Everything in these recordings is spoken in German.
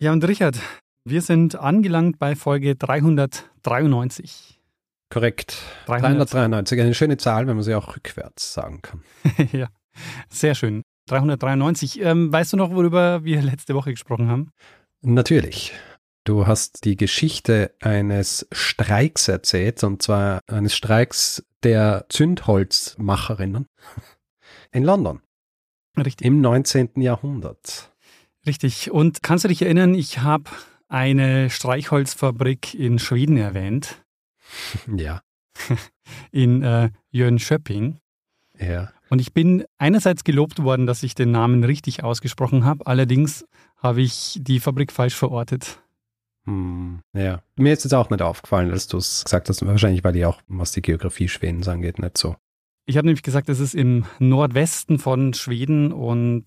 Ja, und Richard, wir sind angelangt bei Folge 393. Korrekt. 393, eine schöne Zahl, wenn man sie auch rückwärts sagen kann. ja, sehr schön. 393. Ähm, weißt du noch, worüber wir letzte Woche gesprochen haben? Natürlich. Du hast die Geschichte eines Streiks erzählt, und zwar eines Streiks der Zündholzmacherinnen in London. Richtig. Im 19. Jahrhundert. Richtig. Und kannst du dich erinnern, ich habe eine Streichholzfabrik in Schweden erwähnt. Ja. In äh, Jönköping. Ja. Und ich bin einerseits gelobt worden, dass ich den Namen richtig ausgesprochen habe. Allerdings habe ich die Fabrik falsch verortet. Hm, ja. Mir ist es auch nicht aufgefallen, dass du es gesagt hast. Wahrscheinlich, weil die auch, was die Geografie Schwedens angeht, nicht so ich habe nämlich gesagt, es ist im Nordwesten von Schweden und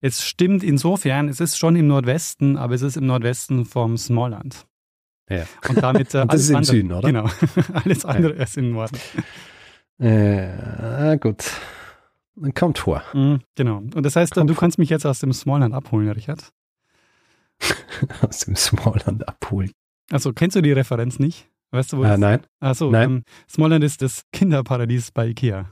es stimmt insofern, es ist schon im Nordwesten, aber es ist im Nordwesten vom Smallland. Ja. Und damit äh, und das ist im andere, Süden, oder? Genau. alles andere ja. ist im Norden. Äh, gut. Dann kommt vor. Mhm, genau. Und das heißt, kommt du kannst mich jetzt aus dem Smallland abholen, Richard? aus dem Smallland abholen. Also kennst du die Referenz nicht? Weißt du, wo äh, Nein. Achso, nein. Ähm, Smallland ist das Kinderparadies bei Ikea.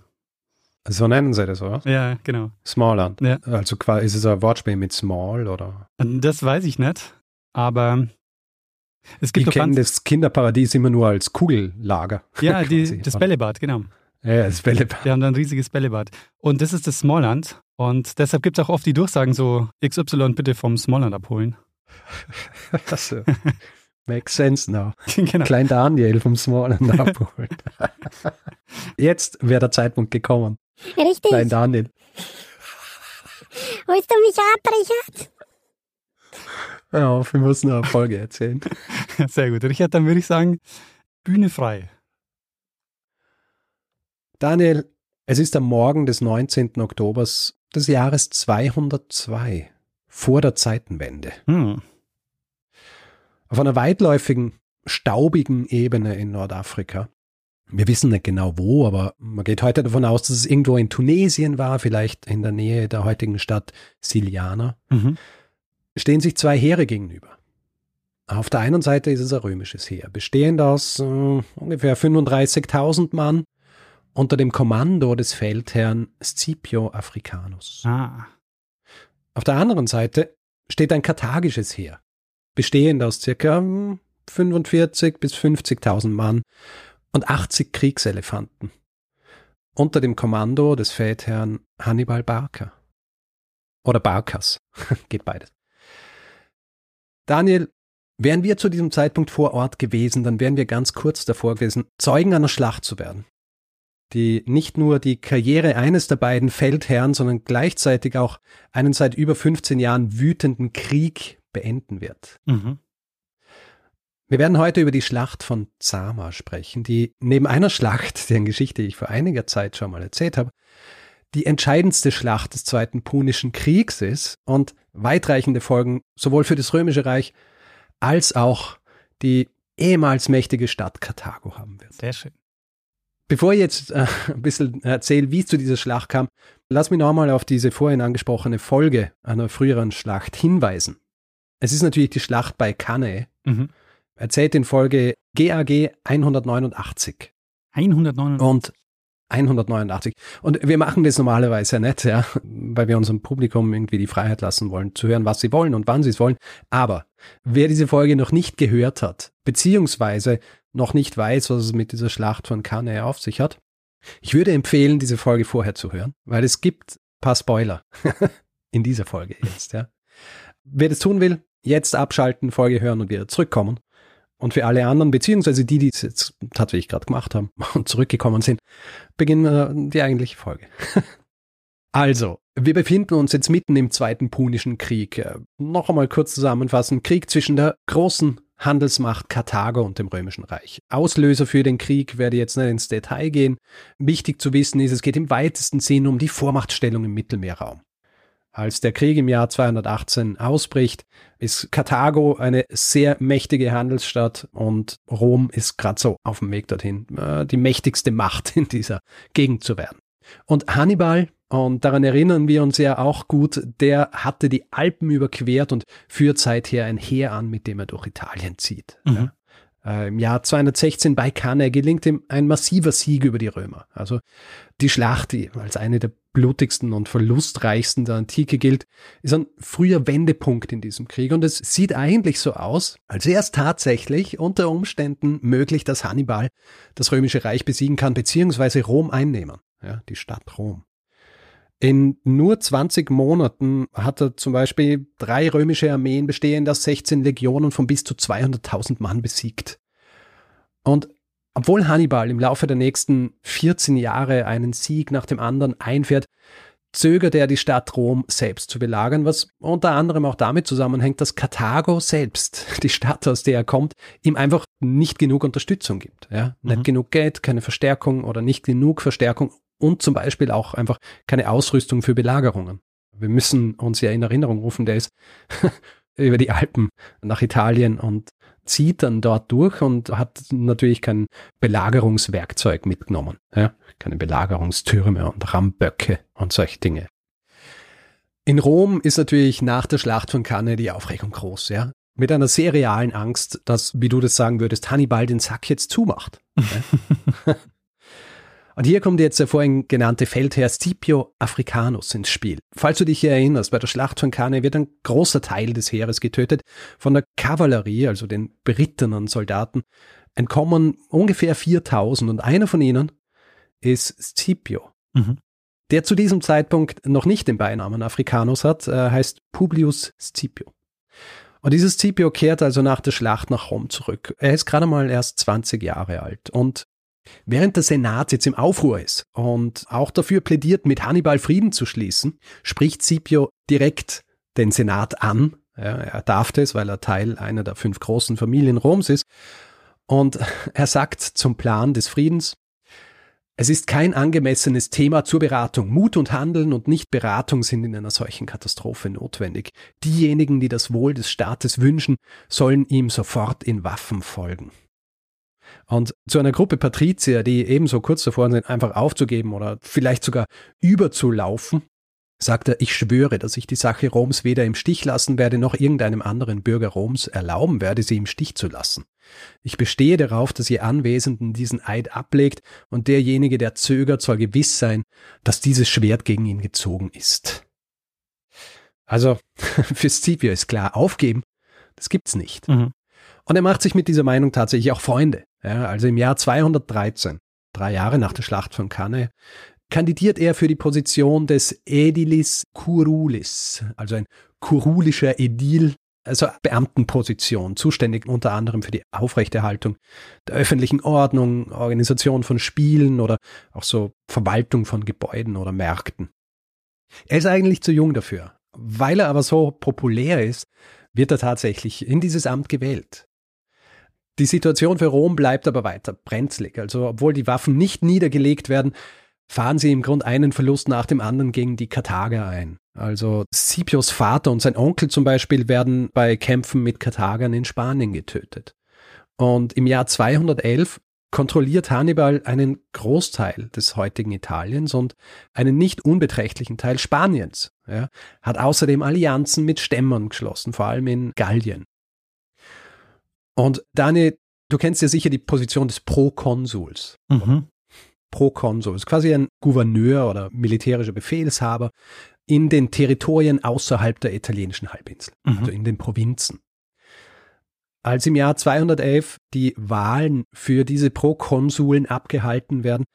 So nennen sie das, oder? Ja, genau. Smallland. Ja. Also quasi, ist es ein Wortspiel mit Small oder? Das weiß ich nicht, aber es gibt Ich kenne das Kinderparadies immer nur als Kugellager. Ja, die, das Bällebad, genau. Ja, das Bällebad. Die haben da ein riesiges Bällebad. Und das ist das Smallland. Und deshalb gibt es auch oft die Durchsagen so, XY bitte vom Smallland abholen. Achso. Makes sense now. genau. Klein Daniel vom Smallland abholen. Jetzt wäre der Zeitpunkt gekommen. Richtig. Klein Daniel. Holst du mich ab, Richard? Ja, wir müssen eine Folge erzählen. Sehr gut. Richard, dann würde ich sagen, Bühne frei. Daniel, es ist am Morgen des 19. Oktobers des Jahres 202, vor der Zeitenwende. Hm. Auf einer weitläufigen, staubigen Ebene in Nordafrika. Wir wissen nicht genau wo, aber man geht heute davon aus, dass es irgendwo in Tunesien war, vielleicht in der Nähe der heutigen Stadt Siliana. Mhm. Stehen sich zwei Heere gegenüber. Auf der einen Seite ist es ein römisches Heer, bestehend aus äh, ungefähr 35.000 Mann unter dem Kommando des Feldherrn Scipio Africanus. Ah. Auf der anderen Seite steht ein karthagisches Heer, bestehend aus circa 45 bis 50.000 Mann und 80 Kriegselefanten unter dem Kommando des Feldherrn Hannibal Barca. Oder Barkas, geht beides. Daniel, wären wir zu diesem Zeitpunkt vor Ort gewesen, dann wären wir ganz kurz davor gewesen, Zeugen einer Schlacht zu werden, die nicht nur die Karriere eines der beiden Feldherren, sondern gleichzeitig auch einen seit über 15 Jahren wütenden Krieg beenden wird. Mhm. Wir werden heute über die Schlacht von Zama sprechen, die neben einer Schlacht, deren Geschichte ich vor einiger Zeit schon mal erzählt habe, die entscheidendste Schlacht des Zweiten Punischen Kriegs ist und weitreichende Folgen sowohl für das Römische Reich als auch die ehemals mächtige Stadt Karthago haben wird. Sehr schön. Bevor ich jetzt äh, ein bisschen erzähle, wie es zu dieser Schlacht kam, lass mich nochmal auf diese vorhin angesprochene Folge einer früheren Schlacht hinweisen. Es ist natürlich die Schlacht bei Cannae, Mhm. erzählt in Folge GAG 189 189. und 189. Und wir machen das normalerweise ja nicht, ja, weil wir unserem Publikum irgendwie die Freiheit lassen wollen, zu hören, was sie wollen und wann sie es wollen. Aber wer diese Folge noch nicht gehört hat, beziehungsweise noch nicht weiß, was es mit dieser Schlacht von Cannae auf sich hat, ich würde empfehlen, diese Folge vorher zu hören, weil es gibt ein paar Spoiler in dieser Folge jetzt, ja. Wer das tun will, jetzt abschalten, Folge hören und wieder zurückkommen. Und für alle anderen, beziehungsweise die, die es jetzt tatsächlich gerade gemacht haben und zurückgekommen sind, beginnen wir die eigentliche Folge. also, Wir befinden uns jetzt mitten im Zweiten Punischen Krieg. Noch einmal kurz zusammenfassen. Krieg zwischen der großen Handelsmacht Karthago und dem Römischen Reich. Auslöser für den Krieg werde jetzt nicht ins Detail gehen. Wichtig zu wissen ist, es geht im weitesten Sinn um die Vormachtstellung im Mittelmeerraum. Als der Krieg im Jahr 218 ausbricht, ist Karthago eine sehr mächtige Handelsstadt und Rom ist gerade so auf dem Weg dorthin, äh, die mächtigste Macht in dieser Gegend zu werden. Und Hannibal, und daran erinnern wir uns ja auch gut, der hatte die Alpen überquert und führt seither ein Heer an, mit dem er durch Italien zieht. Mhm. Äh, Im Jahr 216 bei Cannae gelingt ihm ein massiver Sieg über die Römer. Also die Schlacht, die als eine der blutigsten und verlustreichsten der Antike gilt, ist ein früher Wendepunkt in diesem Krieg. Und es sieht eigentlich so aus, als wäre es tatsächlich unter Umständen möglich, dass Hannibal das römische Reich besiegen kann, beziehungsweise Rom einnehmen ja, die Stadt Rom. In nur 20 Monaten hat er zum Beispiel drei römische Armeen bestehend aus 16 Legionen von bis zu 200.000 Mann besiegt. Und obwohl Hannibal im Laufe der nächsten 14 Jahre einen Sieg nach dem anderen einfährt, zögert er die Stadt Rom selbst zu belagern, was unter anderem auch damit zusammenhängt, dass Karthago selbst, die Stadt, aus der er kommt, ihm einfach nicht genug Unterstützung gibt. Ja? Nicht mhm. genug Geld, keine Verstärkung oder nicht genug Verstärkung, und zum Beispiel auch einfach keine Ausrüstung für Belagerungen. Wir müssen uns ja in Erinnerung rufen, der ist über die Alpen nach Italien und zieht dann dort durch und hat natürlich kein Belagerungswerkzeug mitgenommen. Ja? Keine Belagerungstürme und Ramböcke und solche Dinge. In Rom ist natürlich nach der Schlacht von Cannae die Aufregung groß, ja. Mit einer sehr realen Angst, dass, wie du das sagen würdest, Hannibal den Sack jetzt zumacht. Ja? Und hier kommt jetzt der vorhin genannte Feldherr Scipio Africanus ins Spiel. Falls du dich hier erinnerst, bei der Schlacht von Cannae wird ein großer Teil des Heeres getötet. Von der Kavallerie, also den berittenen Soldaten, entkommen ungefähr 4000 und einer von ihnen ist Scipio. Mhm. Der zu diesem Zeitpunkt noch nicht den Beinamen Africanus hat, äh, heißt Publius Scipio. Und dieses Scipio kehrt also nach der Schlacht nach Rom zurück. Er ist gerade mal erst 20 Jahre alt und Während der Senat jetzt im Aufruhr ist und auch dafür plädiert, mit Hannibal Frieden zu schließen, spricht Scipio direkt den Senat an. Ja, er darf das, weil er Teil einer der fünf großen Familien Roms ist. Und er sagt zum Plan des Friedens, es ist kein angemessenes Thema zur Beratung. Mut und Handeln und nicht Beratung sind in einer solchen Katastrophe notwendig. Diejenigen, die das Wohl des Staates wünschen, sollen ihm sofort in Waffen folgen. Und zu einer Gruppe Patrizier, die ebenso kurz davor sind, einfach aufzugeben oder vielleicht sogar überzulaufen, sagt er, ich schwöre, dass ich die Sache Roms weder im Stich lassen werde, noch irgendeinem anderen Bürger Roms erlauben werde, sie im Stich zu lassen. Ich bestehe darauf, dass ihr Anwesenden diesen Eid ablegt, und derjenige, der zögert, soll gewiss sein, dass dieses Schwert gegen ihn gezogen ist. Also, für Scipio ist klar, aufgeben, das gibt's nicht. Mhm. Und er macht sich mit dieser Meinung tatsächlich auch Freunde. Ja, also im Jahr 213, drei Jahre nach der Schlacht von Cannae, kandidiert er für die Position des Edilis Curulis, also ein kurulischer Edil, also Beamtenposition, zuständig unter anderem für die Aufrechterhaltung der öffentlichen Ordnung, Organisation von Spielen oder auch so Verwaltung von Gebäuden oder Märkten. Er ist eigentlich zu jung dafür. Weil er aber so populär ist, wird er tatsächlich in dieses Amt gewählt. Die Situation für Rom bleibt aber weiter brenzlig. Also obwohl die Waffen nicht niedergelegt werden, fahren sie im Grund einen Verlust nach dem anderen gegen die Karthager ein. Also Scipios Vater und sein Onkel zum Beispiel werden bei Kämpfen mit Karthagern in Spanien getötet. Und im Jahr 211 kontrolliert Hannibal einen Großteil des heutigen Italiens und einen nicht unbeträchtlichen Teil Spaniens. Ja, hat außerdem Allianzen mit Stämmern geschlossen, vor allem in Gallien. Und Daniel, du kennst ja sicher die Position des Prokonsuls. Mhm. Prokonsul ist quasi ein Gouverneur oder militärischer Befehlshaber in den Territorien außerhalb der italienischen Halbinsel, mhm. also in den Provinzen. Als im Jahr 211 die Wahlen für diese Prokonsuln abgehalten werden,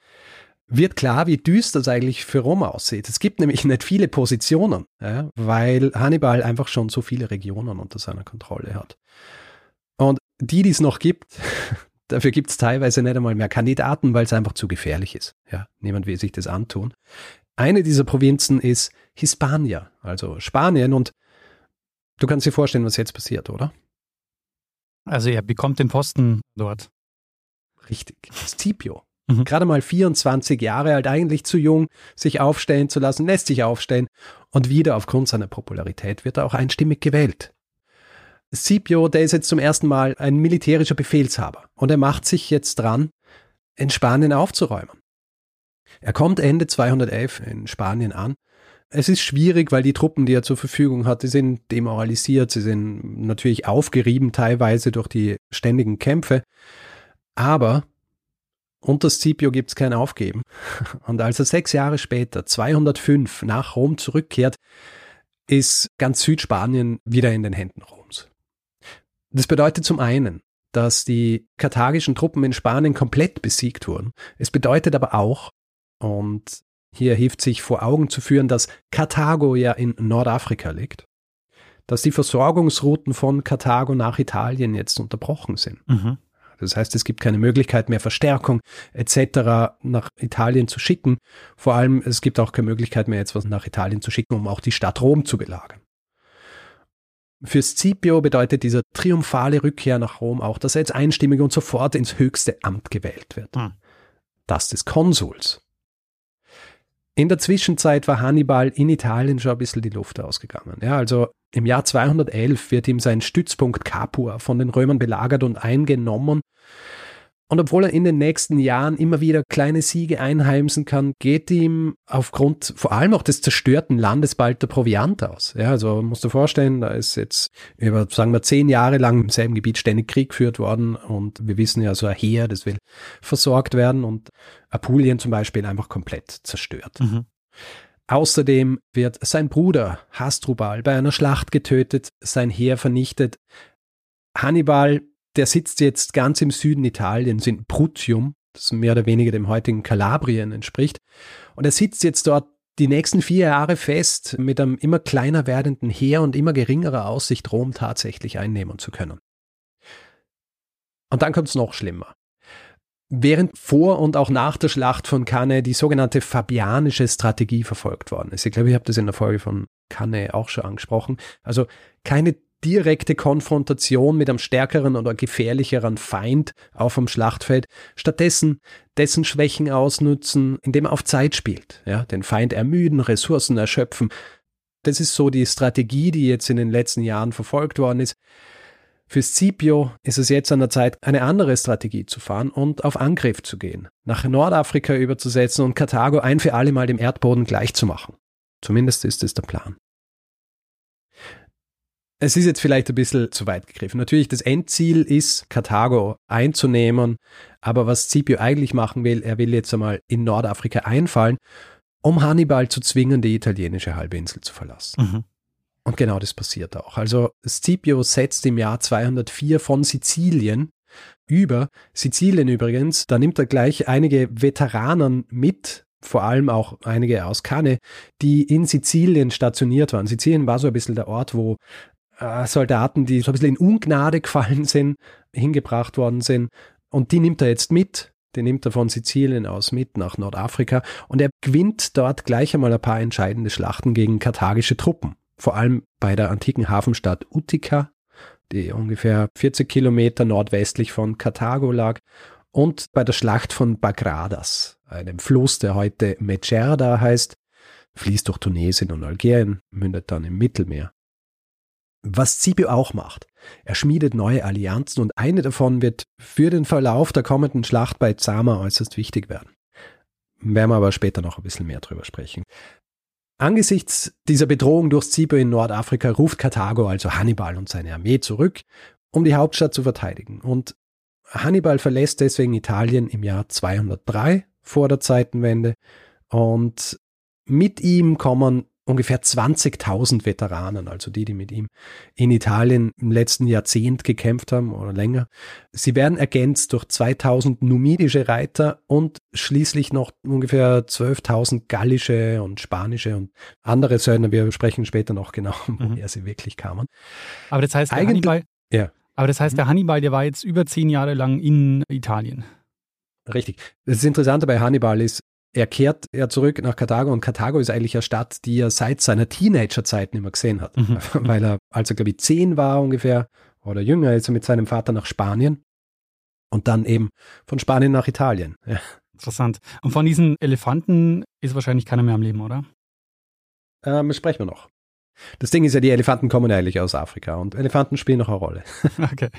wird klar, wie düster es eigentlich für Rom aussieht. Es gibt nämlich nicht viele Positionen, ja, weil Hannibal einfach schon so viele Regionen unter seiner Kontrolle hat. Die, die es noch gibt, dafür gibt es teilweise nicht einmal mehr Kandidaten, weil es einfach zu gefährlich ist. Ja, niemand will sich das antun. Eine dieser Provinzen ist Hispania, also Spanien. Und du kannst dir vorstellen, was jetzt passiert, oder? Also er bekommt den Posten dort. Richtig. Scipio. Mhm. Gerade mal 24 Jahre alt, eigentlich zu jung, sich aufstellen zu lassen, lässt sich aufstellen. Und wieder aufgrund seiner Popularität wird er auch einstimmig gewählt. Scipio, der ist jetzt zum ersten Mal ein militärischer Befehlshaber und er macht sich jetzt dran, in Spanien aufzuräumen. Er kommt Ende 211 in Spanien an. Es ist schwierig, weil die Truppen, die er zur Verfügung hat, die sind demoralisiert, sie sind natürlich aufgerieben teilweise durch die ständigen Kämpfe. Aber unter Scipio gibt es kein Aufgeben. Und als er sechs Jahre später, 205, nach Rom zurückkehrt, ist ganz Südspanien wieder in den Händen Roms. Das bedeutet zum einen, dass die karthagischen Truppen in Spanien komplett besiegt wurden. Es bedeutet aber auch, und hier hilft sich vor Augen zu führen, dass Karthago ja in Nordafrika liegt, dass die Versorgungsrouten von Karthago nach Italien jetzt unterbrochen sind. Mhm. Das heißt, es gibt keine Möglichkeit mehr, Verstärkung etc. nach Italien zu schicken. Vor allem, es gibt auch keine Möglichkeit mehr, jetzt was nach Italien zu schicken, um auch die Stadt Rom zu belagern. Für Scipio bedeutet diese triumphale Rückkehr nach Rom auch, dass er jetzt einstimmig und sofort ins höchste Amt gewählt wird. Hm. Das des Konsuls. In der Zwischenzeit war Hannibal in Italien schon ein bisschen die Luft ausgegangen. Ja, also im Jahr 211 wird ihm sein Stützpunkt Capua von den Römern belagert und eingenommen. Und obwohl er in den nächsten Jahren immer wieder kleine Siege einheimsen kann, geht ihm aufgrund vor allem auch des zerstörten Landes bald der Proviant aus. Ja, also musst du vorstellen, da ist jetzt über, sagen wir, zehn Jahre lang im selben Gebiet ständig Krieg geführt worden und wir wissen ja, so ein Heer, das will versorgt werden und Apulien zum Beispiel einfach komplett zerstört. Mhm. Außerdem wird sein Bruder Hasdrubal bei einer Schlacht getötet, sein Heer vernichtet. Hannibal der sitzt jetzt ganz im Süden Italiens in Brutium, das mehr oder weniger dem heutigen Kalabrien entspricht. Und er sitzt jetzt dort die nächsten vier Jahre fest mit einem immer kleiner werdenden Heer und immer geringerer Aussicht, Rom tatsächlich einnehmen zu können. Und dann kommt es noch schlimmer. Während vor und auch nach der Schlacht von Cannae die sogenannte fabianische Strategie verfolgt worden ist. Ich glaube, ich habe das in der Folge von Cannae auch schon angesprochen. Also keine direkte Konfrontation mit einem stärkeren oder gefährlicheren Feind auf dem Schlachtfeld, stattdessen dessen Schwächen ausnutzen, indem er auf Zeit spielt, ja, den Feind ermüden, Ressourcen erschöpfen. Das ist so die Strategie, die jetzt in den letzten Jahren verfolgt worden ist. Für Scipio ist es jetzt an der Zeit, eine andere Strategie zu fahren und auf Angriff zu gehen, nach Nordafrika überzusetzen und Karthago ein für alle Mal dem Erdboden gleichzumachen. Zumindest ist es der Plan. Es ist jetzt vielleicht ein bisschen zu weit gegriffen. Natürlich, das Endziel ist, Karthago einzunehmen, aber was Scipio eigentlich machen will, er will jetzt einmal in Nordafrika einfallen, um Hannibal zu zwingen, die italienische Halbinsel zu verlassen. Mhm. Und genau das passiert auch. Also Scipio setzt im Jahr 204 von Sizilien über, Sizilien übrigens, da nimmt er gleich einige Veteranen mit, vor allem auch einige aus Cannes, die in Sizilien stationiert waren. Sizilien war so ein bisschen der Ort, wo äh, Soldaten, die so ein bisschen in Ungnade gefallen sind, hingebracht worden sind. Und die nimmt er jetzt mit. Die nimmt er von Sizilien aus mit nach Nordafrika. Und er gewinnt dort gleich einmal ein paar entscheidende Schlachten gegen karthagische Truppen. Vor allem bei der antiken Hafenstadt Utica, die ungefähr 40 Kilometer nordwestlich von Karthago lag. Und bei der Schlacht von Bagradas, einem Fluss, der heute Mecerda heißt, fließt durch Tunesien und Algerien, mündet dann im Mittelmeer. Was Scipio auch macht. Er schmiedet neue Allianzen und eine davon wird für den Verlauf der kommenden Schlacht bei Zama äußerst wichtig werden. Werden wir aber später noch ein bisschen mehr drüber sprechen. Angesichts dieser Bedrohung durch Scipio in Nordafrika ruft Karthago also Hannibal und seine Armee zurück, um die Hauptstadt zu verteidigen. Und Hannibal verlässt deswegen Italien im Jahr 203 vor der Zeitenwende und mit ihm kommen ungefähr 20.000 Veteranen, also die, die mit ihm in Italien im letzten Jahrzehnt gekämpft haben oder länger. Sie werden ergänzt durch 2000 numidische Reiter und schließlich noch ungefähr 12.000 gallische und spanische und andere Söldner. Wir sprechen später noch genau, woher mhm. sie wirklich kamen. Aber das heißt, der Eigentlich, Hannibal, ja. aber das heißt, der mhm. Hannibal, der war jetzt über zehn Jahre lang in Italien. Richtig. Das Interessante bei Hannibal ist, er kehrt ja zurück nach Karthago und Karthago ist eigentlich eine Stadt, die er seit seiner Teenagerzeit nicht mehr gesehen hat, Mhm. weil er, als er glaube ich zehn war ungefähr oder jünger, ist er mit seinem Vater nach Spanien und dann eben von Spanien nach Italien. Ja. Interessant. Und von diesen Elefanten ist wahrscheinlich keiner mehr am Leben, oder? Ähm, sprechen wir noch. Das Ding ist ja, die Elefanten kommen ja eigentlich aus Afrika und Elefanten spielen noch eine Rolle. Okay.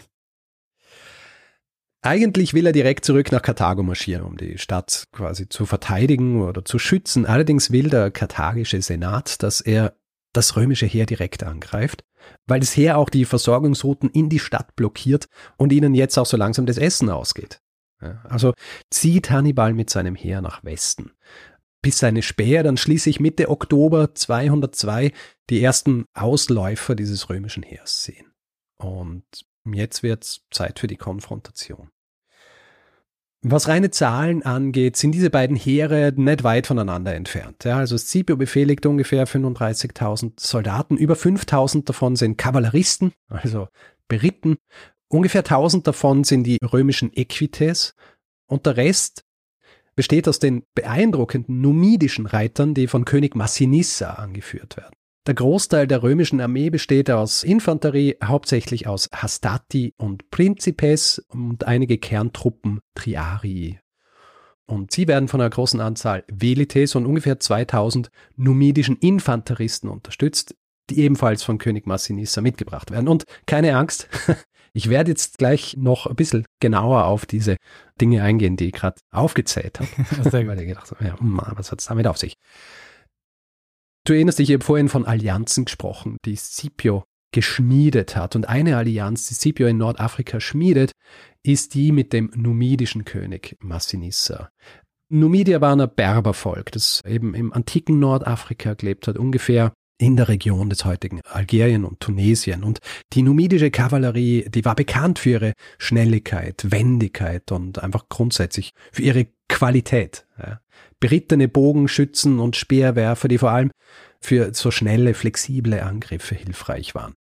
Eigentlich will er direkt zurück nach Karthago marschieren, um die Stadt quasi zu verteidigen oder zu schützen. Allerdings will der karthagische Senat, dass er das römische Heer direkt angreift, weil das Heer auch die Versorgungsrouten in die Stadt blockiert und ihnen jetzt auch so langsam das Essen ausgeht. Also zieht Hannibal mit seinem Heer nach Westen. Bis seine Späher dann schließlich Mitte Oktober 202 die ersten Ausläufer dieses römischen Heers sehen. Und jetzt wird's Zeit für die Konfrontation. Was reine Zahlen angeht, sind diese beiden Heere nicht weit voneinander entfernt. Ja, also Scipio befehligt ungefähr 35.000 Soldaten, über 5.000 davon sind Kavalleristen, also Beritten, ungefähr 1.000 davon sind die römischen Equites und der Rest besteht aus den beeindruckenden numidischen Reitern, die von König Massinissa angeführt werden. Der Großteil der römischen Armee besteht aus Infanterie, hauptsächlich aus Hastati und Principes und einige Kerntruppen Triarii. Und sie werden von einer großen Anzahl Velites und ungefähr 2000 numidischen Infanteristen unterstützt, die ebenfalls von König Massinissa mitgebracht werden. Und keine Angst, ich werde jetzt gleich noch ein bisschen genauer auf diese Dinge eingehen, die ich gerade aufgezählt habe. Weil ich gedacht habe, ja, hm, was hat es damit auf sich? Du erinnerst dich, ich habe vorhin von Allianzen gesprochen, die Scipio geschmiedet hat. Und eine Allianz, die Scipio in Nordafrika schmiedet, ist die mit dem numidischen König Massinissa. Numidier waren ein Berbervolk, das eben im antiken Nordafrika gelebt hat, ungefähr in der Region des heutigen Algerien und Tunesien. Und die numidische Kavallerie, die war bekannt für ihre Schnelligkeit, Wendigkeit und einfach grundsätzlich für ihre Qualität. Ja. Berittene Bogenschützen und Speerwerfer, die vor allem für so schnelle, flexible Angriffe hilfreich waren.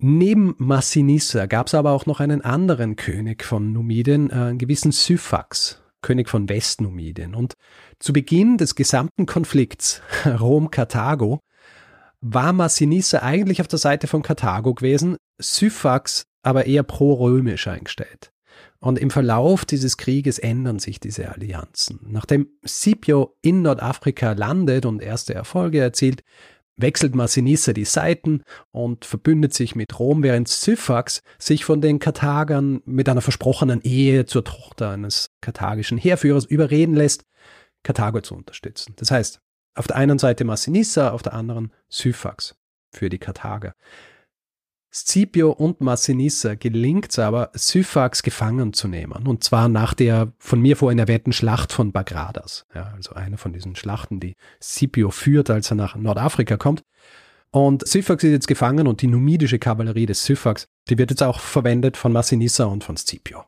Neben Massinissa gab es aber auch noch einen anderen König von Numidien, äh, einen gewissen Syphax, König von Westnumidien. Und zu Beginn des gesamten Konflikts Rom-Karthago war Massinissa eigentlich auf der Seite von Karthago gewesen, Syphax aber eher pro-römisch eingestellt. Und im Verlauf dieses Krieges ändern sich diese Allianzen. Nachdem Scipio in Nordafrika landet und erste Erfolge erzielt, wechselt Massinissa die Seiten und verbündet sich mit Rom, während Syphax sich von den Karthagern mit einer versprochenen Ehe zur Tochter eines karthagischen Heerführers überreden lässt, Karthago zu unterstützen. Das heißt, auf der einen Seite Massinissa, auf der anderen Syphax für die Karthager. Scipio und Massinissa gelingt es aber, Syphax gefangen zu nehmen. Und zwar nach der von mir vorhin erwähnten Schlacht von Bagradas. Ja, also eine von diesen Schlachten, die Scipio führt, als er nach Nordafrika kommt. Und Syphax ist jetzt gefangen und die numidische Kavallerie des Syphax, die wird jetzt auch verwendet von Massinissa und von Scipio.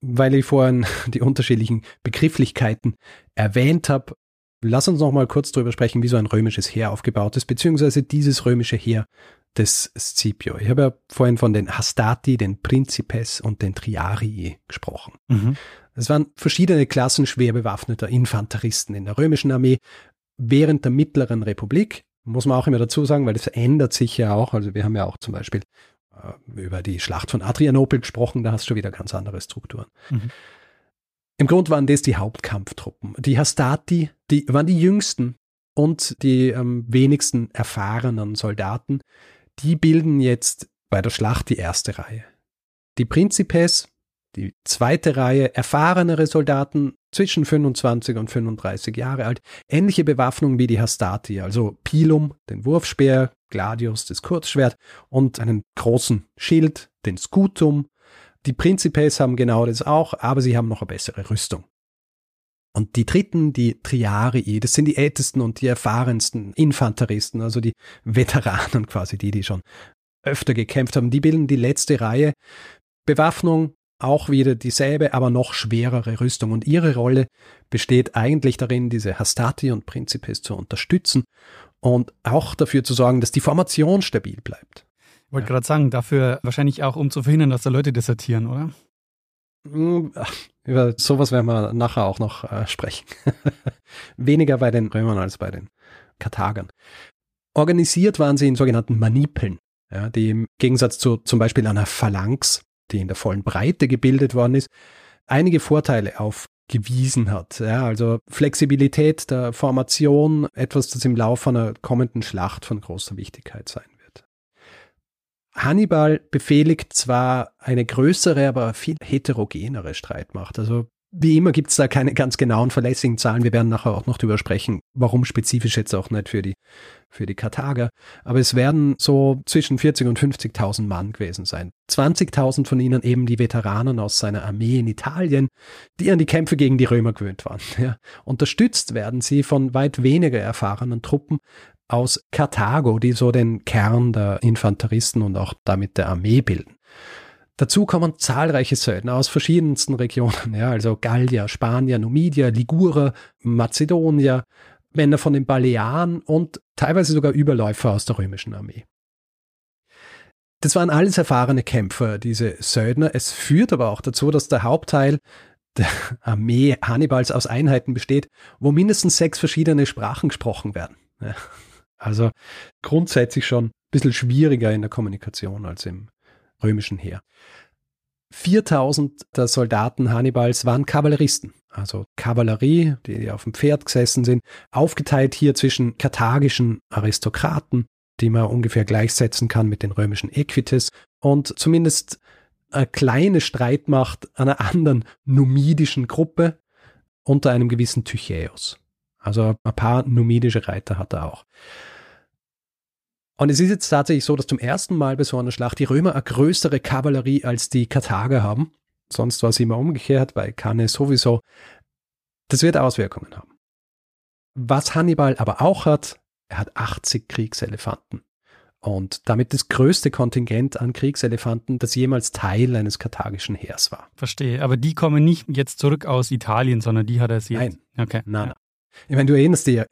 Weil ich vorhin die unterschiedlichen Begrifflichkeiten erwähnt habe, lass uns noch mal kurz darüber sprechen, wie so ein römisches Heer aufgebaut ist, beziehungsweise dieses römische Heer des Scipio. Ich habe ja vorhin von den Hastati, den Principes und den Triarii gesprochen. Mhm. Es waren verschiedene Klassen schwer bewaffneter Infanteristen in der römischen Armee während der Mittleren Republik. Muss man auch immer dazu sagen, weil das ändert sich ja auch. Also wir haben ja auch zum Beispiel äh, über die Schlacht von Adrianopel gesprochen, da hast du wieder ganz andere Strukturen. Mhm. Im Grund waren das die Hauptkampftruppen. Die Hastati, die waren die jüngsten und die ähm, wenigsten erfahrenen Soldaten. Die bilden jetzt bei der Schlacht die erste Reihe. Die Principes, die zweite Reihe, erfahrenere Soldaten zwischen 25 und 35 Jahre alt, ähnliche Bewaffnung wie die Hastati, also Pilum, den Wurfspeer, Gladius, das Kurzschwert und einen großen Schild, den Scutum. Die Principes haben genau das auch, aber sie haben noch eine bessere Rüstung. Und die dritten, die Triarii, das sind die ältesten und die erfahrensten Infanteristen, also die Veteranen quasi, die, die schon öfter gekämpft haben, die bilden die letzte Reihe. Bewaffnung auch wieder dieselbe, aber noch schwerere Rüstung. Und ihre Rolle besteht eigentlich darin, diese Hastati und Principes zu unterstützen und auch dafür zu sorgen, dass die Formation stabil bleibt. Ich wollte Ja. gerade sagen, dafür wahrscheinlich auch, um zu verhindern, dass da Leute desertieren, oder? Hm, über sowas werden wir nachher auch noch äh, sprechen. Weniger bei den Römern als bei den Karthagern. Organisiert waren sie in sogenannten Manipeln, ja, die im Gegensatz zu zum Beispiel einer Phalanx, die in der vollen Breite gebildet worden ist, einige Vorteile aufgewiesen hat. Ja, also Flexibilität der Formation, etwas, das im Laufe einer kommenden Schlacht von großer Wichtigkeit sein. Hannibal befehligt zwar eine größere, aber viel heterogenere Streitmacht. Also wie immer gibt es da keine ganz genauen, verlässlichen Zahlen. Wir werden nachher auch noch drüber sprechen, warum spezifisch jetzt auch nicht für die, für die Karthager. Aber es werden so zwischen 40 und 50.000 Mann gewesen sein. 20.000 von ihnen eben die Veteranen aus seiner Armee in Italien, die an die Kämpfe gegen die Römer gewöhnt waren. Ja. Unterstützt werden sie von weit weniger erfahrenen Truppen aus Karthago, die so den Kern der Infanteristen und auch damit der Armee bilden. Dazu kommen zahlreiche Söldner aus verschiedensten Regionen, ja, also Gallier, Spanier, Numidier, Ligurer, Mazedonier, Männer von den Balearen und teilweise sogar Überläufer aus der römischen Armee. Das waren alles erfahrene Kämpfer, diese Söldner. Es führt aber auch dazu, dass der Hauptteil der Armee Hannibals aus Einheiten besteht, wo mindestens sechs verschiedene Sprachen gesprochen werden. Ja. Also grundsätzlich schon ein bisschen schwieriger in der Kommunikation als im römischen Heer. 4000 der Soldaten Hannibals waren Kavalleristen, also Kavallerie, die auf dem Pferd gesessen sind, aufgeteilt hier zwischen karthagischen Aristokraten, die man ungefähr gleichsetzen kann mit den römischen Equites, und zumindest eine kleine Streitmacht einer anderen numidischen Gruppe unter einem gewissen Tychäus. Also ein paar numidische Reiter hat er auch. Und es ist jetzt tatsächlich so, dass zum ersten Mal bei so einer Schlacht die Römer eine größere Kavallerie als die Karthager haben. Sonst war es immer umgekehrt, bei Cannae sowieso. Das wird Auswirkungen haben. Was Hannibal aber auch hat, er hat 80 Kriegselefanten. Und damit das größte Kontingent an Kriegselefanten, das jemals Teil eines karthagischen Heers war. Verstehe. Aber die kommen nicht jetzt zurück aus Italien, sondern die hat er jetzt. Nein. Okay. Nein, ja. Ich meine, du erinnerst dich ja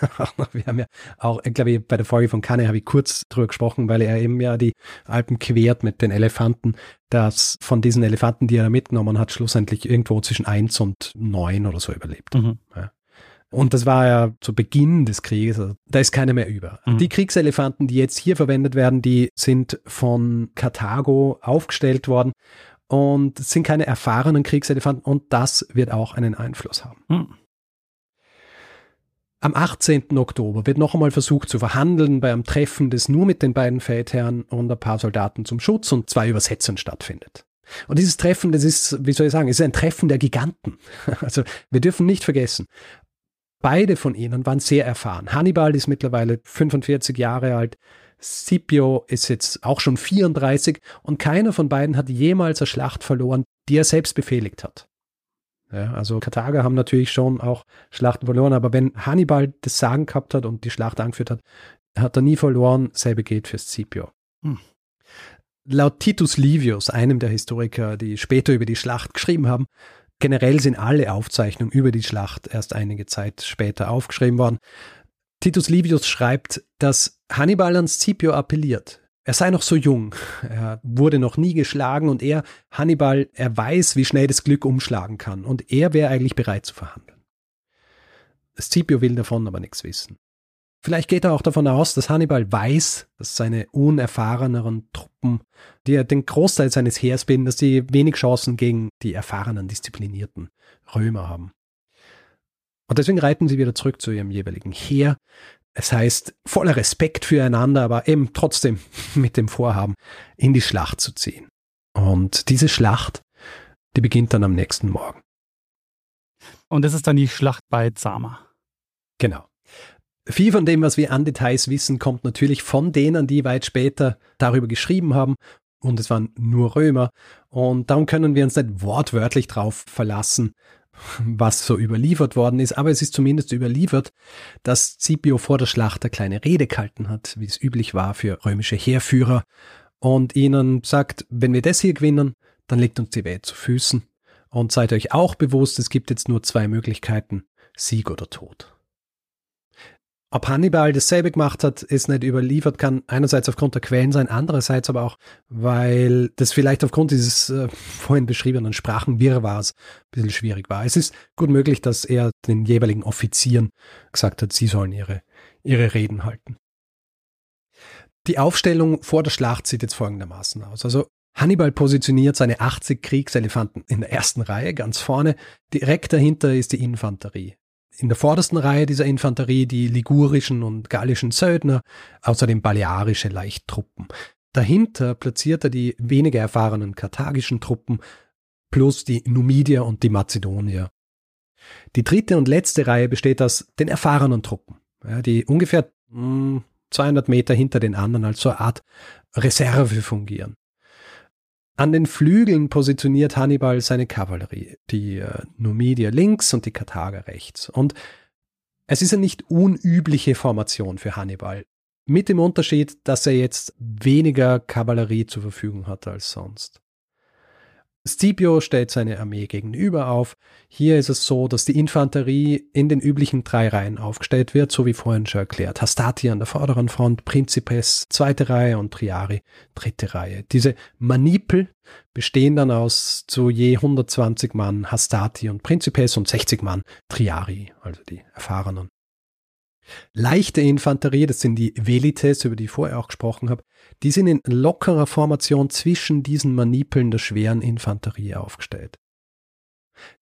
auch noch, wir haben ja auch, ich glaube, bei der Folge von Kanne habe ich kurz drüber gesprochen, weil er eben ja die Alpen quert mit den Elefanten, dass von diesen Elefanten, die er da mitgenommen hat, schlussendlich irgendwo zwischen eins und neun oder so überlebt. Mhm. Ja. Und das war ja zu Beginn des Krieges, also da ist keiner mehr über. Mhm. Die Kriegselefanten, die jetzt hier verwendet werden, die sind von Karthago aufgestellt worden und sind keine erfahrenen Kriegselefanten und das wird auch einen Einfluss haben. Mhm. Am 18. Oktober wird noch einmal versucht zu verhandeln bei einem Treffen, das nur mit den beiden Feldherren und ein paar Soldaten zum Schutz und zwei Übersetzern stattfindet. Und dieses Treffen, das ist, wie soll ich sagen, ist ein Treffen der Giganten. Also wir dürfen nicht vergessen, beide von ihnen waren sehr erfahren. Hannibal ist mittlerweile 45 Jahre alt, Scipio ist jetzt auch schon 34 und keiner von beiden hat jemals eine Schlacht verloren, die er selbst befehligt hat. Ja, also Karthager haben natürlich schon auch Schlachten verloren, aber wenn Hannibal das Sagen gehabt hat und die Schlacht angeführt hat, hat er nie verloren. Selbe gilt für Scipio. Hm. Laut Titus Livius, einem der Historiker, die später über die Schlacht geschrieben haben, generell sind alle Aufzeichnungen über die Schlacht erst einige Zeit später aufgeschrieben worden. Titus Livius schreibt, dass Hannibal an Scipio appelliert. Er sei noch so jung, er wurde noch nie geschlagen und er, Hannibal, er weiß, wie schnell das Glück umschlagen kann und er wäre eigentlich bereit zu verhandeln. Scipio will davon aber nichts wissen. Vielleicht geht er auch davon aus, dass Hannibal weiß, dass seine unerfahreneren Truppen, die ja den Großteil seines Heers bilden, dass sie wenig Chancen gegen die erfahrenen, disziplinierten Römer haben. Und deswegen reiten sie wieder zurück zu ihrem jeweiligen Heer, es heißt, voller Respekt füreinander, aber eben trotzdem mit dem Vorhaben, in die Schlacht zu ziehen. Und diese Schlacht, die beginnt dann am nächsten Morgen. Und das ist dann die Schlacht bei Zama. Genau. Viel von dem, was wir an Details wissen, kommt natürlich von denen, die weit später darüber geschrieben haben. Und es waren nur Römer. Und darum können wir uns nicht wortwörtlich drauf verlassen, was so überliefert worden ist, aber es ist zumindest überliefert, dass Scipio vor der Schlacht eine kleine Rede gehalten hat, wie es üblich war für römische Heerführer, und ihnen sagt, wenn wir das hier gewinnen, dann liegt uns die Welt zu Füßen. Und seid euch auch bewusst, es gibt jetzt nur zwei Möglichkeiten, Sieg oder Tod. Ob Hannibal dasselbe gemacht hat, ist nicht überliefert, kann einerseits aufgrund der Quellen sein, andererseits aber auch, weil das vielleicht aufgrund dieses äh, vorhin beschriebenen Sprachenwirrwarrs ein bisschen schwierig war. Es ist gut möglich, dass er den jeweiligen Offizieren gesagt hat, sie sollen ihre, ihre Reden halten. Die Aufstellung vor der Schlacht sieht jetzt folgendermaßen aus. Also Hannibal positioniert seine 80 Kriegselefanten in der ersten Reihe ganz vorne. Direkt dahinter ist die Infanterie in der vordersten Reihe dieser Infanterie die ligurischen und gallischen Söldner, außerdem balearische Leichttruppen. Dahinter platziert er die weniger erfahrenen karthagischen Truppen plus die Numidier und die Mazedonier. Die dritte und letzte Reihe besteht aus den erfahrenen Truppen, die ungefähr 200 hm, Meter hinter den anderen als so eine Art Reserve fungieren. An den Flügeln positioniert Hannibal seine Kavallerie, die äh, Numidier links und die Karthager rechts. Und es ist eine nicht unübliche Formation für Hannibal. Mit dem Unterschied, dass er jetzt weniger Kavallerie zur Verfügung hat als sonst. Scipio stellt seine Armee gegenüber auf. Hier ist es so, dass die Infanterie in den üblichen drei Reihen aufgestellt wird, so wie vorhin schon erklärt. Hastati an der vorderen Front, Principes zweite Reihe und Triari dritte Reihe. Diese Manipel bestehen dann aus zu je 120 Mann Hastati und Principes und 60 Mann Triari, also die erfahrenen. Leichte Infanterie, das sind die Velites, über die ich vorher auch gesprochen habe, die sind in lockerer Formation zwischen diesen Manipeln der schweren Infanterie aufgestellt.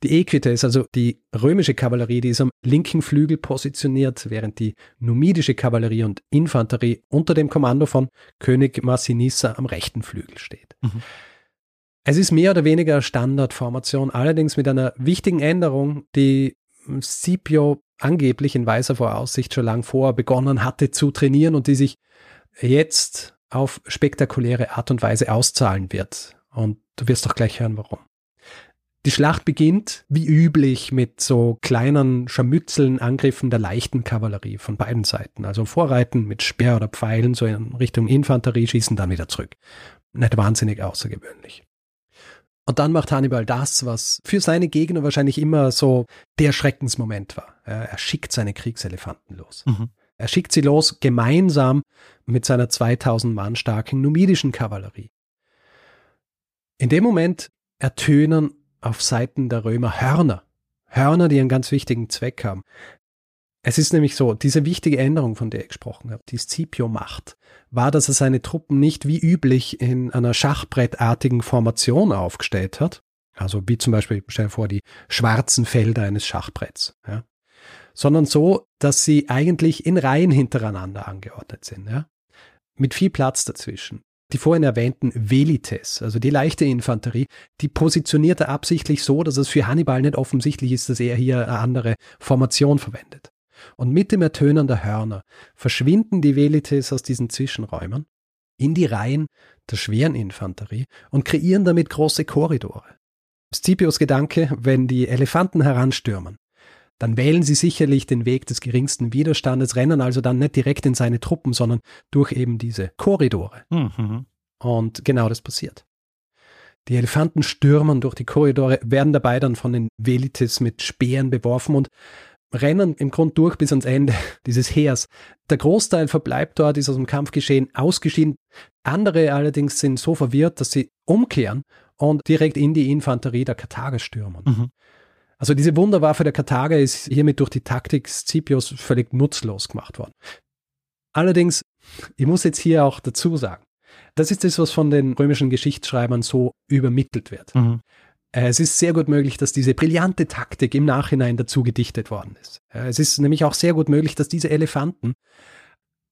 Die Equites, also die römische Kavallerie, die ist am linken Flügel positioniert, während die numidische Kavallerie und Infanterie unter dem Kommando von König Massinissa am rechten Flügel steht. Mhm. Es ist mehr oder weniger Standardformation, allerdings mit einer wichtigen Änderung, die Scipio angeblich in weiser Voraussicht schon lang vor begonnen hatte zu trainieren und die sich jetzt auf spektakuläre Art und Weise auszahlen wird. Und du wirst doch gleich hören, warum. Die Schlacht beginnt, wie üblich, mit so kleinen Scharmützeln, Angriffen der leichten Kavallerie von beiden Seiten. Also Vorreiten mit Speer oder Pfeilen, so in Richtung Infanterie, schießen dann wieder zurück. Nicht wahnsinnig außergewöhnlich. Und dann macht Hannibal das, was für seine Gegner wahrscheinlich immer so der Schreckensmoment war. Er schickt seine Kriegselefanten los. Mhm. Er schickt sie los gemeinsam mit seiner 2000 Mann starken numidischen Kavallerie. In dem Moment ertönen auf Seiten der Römer Hörner. Hörner, die einen ganz wichtigen Zweck haben. Es ist nämlich so, diese wichtige Änderung, von der ich gesprochen habe, die Scipio macht, war, dass er seine Truppen nicht wie üblich in einer schachbrettartigen Formation aufgestellt hat. Also wie zum Beispiel, stell dir vor, die schwarzen Felder eines Schachbretts. Ja? Sondern so, dass sie eigentlich in Reihen hintereinander angeordnet sind. Ja? Mit viel Platz dazwischen. Die vorhin erwähnten Velites, also die leichte Infanterie, die positioniert er absichtlich so, dass es für Hannibal nicht offensichtlich ist, dass er hier eine andere Formation verwendet. Und mit dem Ertönen der Hörner verschwinden die Velites aus diesen Zwischenräumen in die Reihen der schweren Infanterie und kreieren damit große Korridore. Scipios Gedanke, wenn die Elefanten heranstürmen, dann wählen sie sicherlich den Weg des geringsten Widerstandes, rennen also dann nicht direkt in seine Truppen, sondern durch eben diese Korridore. Mhm. Und genau das passiert. Die Elefanten stürmen durch die Korridore, werden dabei dann von den Velites mit Speeren beworfen und rennen im Grund durch bis ans Ende dieses Heers. Der Großteil verbleibt dort, ist aus dem Kampfgeschehen ausgeschieden. Andere allerdings sind so verwirrt, dass sie umkehren und direkt in die Infanterie der Karthager stürmen. Mhm. Also diese Wunderwaffe der Karthager ist hiermit durch die Taktik Scipios völlig nutzlos gemacht worden. Allerdings, ich muss jetzt hier auch dazu sagen, das ist das, was von den römischen Geschichtsschreibern so übermittelt wird. Mhm. Äh, es ist sehr gut möglich, dass diese brillante Taktik im Nachhinein dazu gedichtet worden ist. Es ist nämlich auch sehr gut möglich, dass diese Elefanten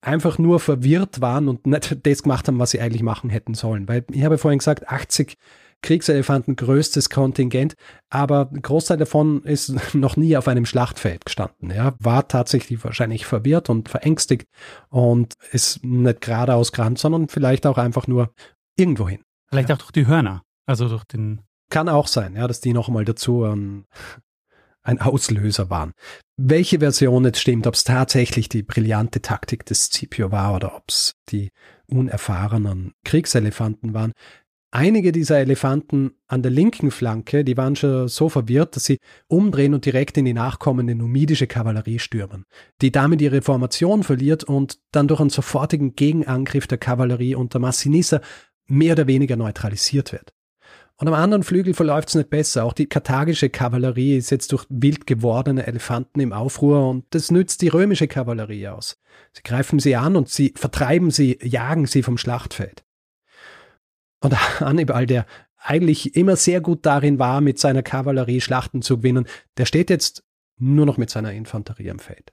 einfach nur verwirrt waren und nicht das gemacht haben, was sie eigentlich machen hätten sollen. Weil ich habe vorhin gesagt, 80 Kriegselefanten größtes Kontingent, aber ein Großteil davon ist noch nie auf einem Schlachtfeld gestanden. Ja, war tatsächlich wahrscheinlich verwirrt und verängstigt und ist nicht geradeaus gerannt, sondern vielleicht auch einfach nur irgendwohin. Vielleicht ja. auch durch die Hörner, also durch den kann auch sein, ja, dass die nochmal dazu ein, ein Auslöser waren. Welche Version jetzt stimmt, ob es tatsächlich die brillante Taktik des Scipio war oder ob es die unerfahrenen Kriegselefanten waren. Einige dieser Elefanten an der linken Flanke, die waren schon so verwirrt, dass sie umdrehen und direkt in die nachkommende numidische Kavallerie stürmen, die damit ihre Formation verliert und dann durch einen sofortigen Gegenangriff der Kavallerie unter Massinissa mehr oder weniger neutralisiert wird. Und am anderen Flügel verläuft es nicht besser. Auch die karthagische Kavallerie ist jetzt durch wild gewordene Elefanten im Aufruhr und das nützt die römische Kavallerie aus. Sie greifen sie an und sie vertreiben sie, jagen sie vom Schlachtfeld. Und Hannibal, der eigentlich immer sehr gut darin war, mit seiner Kavallerie Schlachten zu gewinnen, der steht jetzt nur noch mit seiner Infanterie am Feld.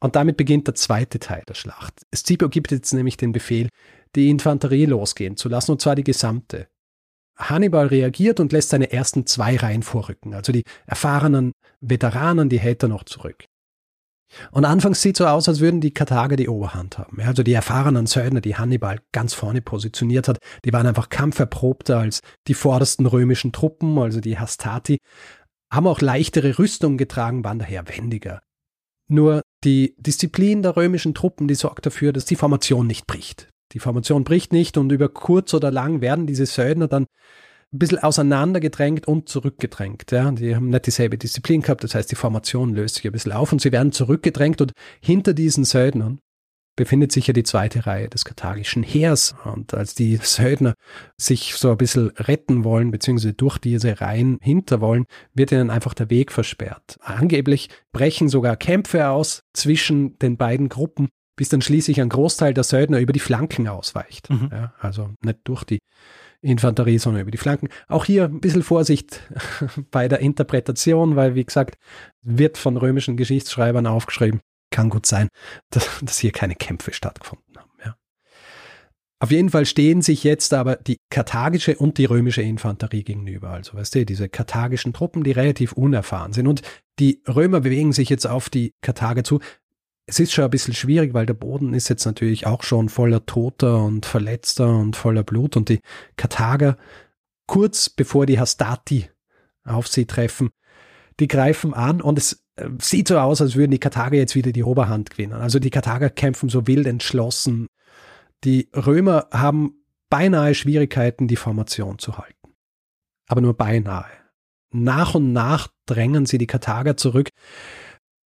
Und damit beginnt der zweite Teil der Schlacht. Scipio gibt jetzt nämlich den Befehl, die Infanterie losgehen zu lassen, und zwar die gesamte. Hannibal reagiert und lässt seine ersten zwei Reihen vorrücken, also die erfahrenen Veteranen, die hält er noch zurück. Und anfangs sieht so aus, als würden die Karthager die Oberhand haben. Also die erfahrenen Söldner, die Hannibal ganz vorne positioniert hat, die waren einfach kampferprobter als die vordersten römischen Truppen, also die Hastati, haben auch leichtere Rüstung getragen, waren daher wendiger. Nur die Disziplin der römischen Truppen, die sorgt dafür, dass die Formation nicht bricht. Die Formation bricht nicht und über kurz oder lang werden diese Söldner dann ein bisschen auseinandergedrängt und zurückgedrängt. Ja. Die haben nicht dieselbe Disziplin gehabt, das heißt, die Formation löst sich ein bisschen auf und sie werden zurückgedrängt und hinter diesen Söldnern befindet sich ja die zweite Reihe des karthagischen Heers. Und als die Söldner sich so ein bisschen retten wollen, beziehungsweise durch diese Reihen hinter wollen, wird ihnen einfach der Weg versperrt. Angeblich brechen sogar Kämpfe aus zwischen den beiden Gruppen bis dann schließlich ein Großteil der Söldner über die Flanken ausweicht. Mhm. Ja, also nicht durch die Infanterie, sondern über die Flanken. Auch hier ein bisschen Vorsicht bei der Interpretation, weil, wie gesagt, wird von römischen Geschichtsschreibern aufgeschrieben. Kann gut sein, dass, dass hier keine Kämpfe stattgefunden haben. Ja. Auf jeden Fall stehen sich jetzt aber die karthagische und die römische Infanterie gegenüber. Also, weißt du, diese karthagischen Truppen, die relativ unerfahren sind. Und die Römer bewegen sich jetzt auf die Karthager zu es ist schon ein bisschen schwierig, weil der Boden ist jetzt natürlich auch schon voller Toter und Verletzter und voller Blut und die Karthager, kurz bevor die Hastati auf sie treffen, die greifen an und es äh, sieht so aus, als würden die Karthager jetzt wieder die Oberhand gewinnen. Also die Karthager kämpfen so wild entschlossen. Die Römer haben beinahe Schwierigkeiten, die Formation zu halten. Aber nur beinahe. Nach und nach drängen sie die Karthager zurück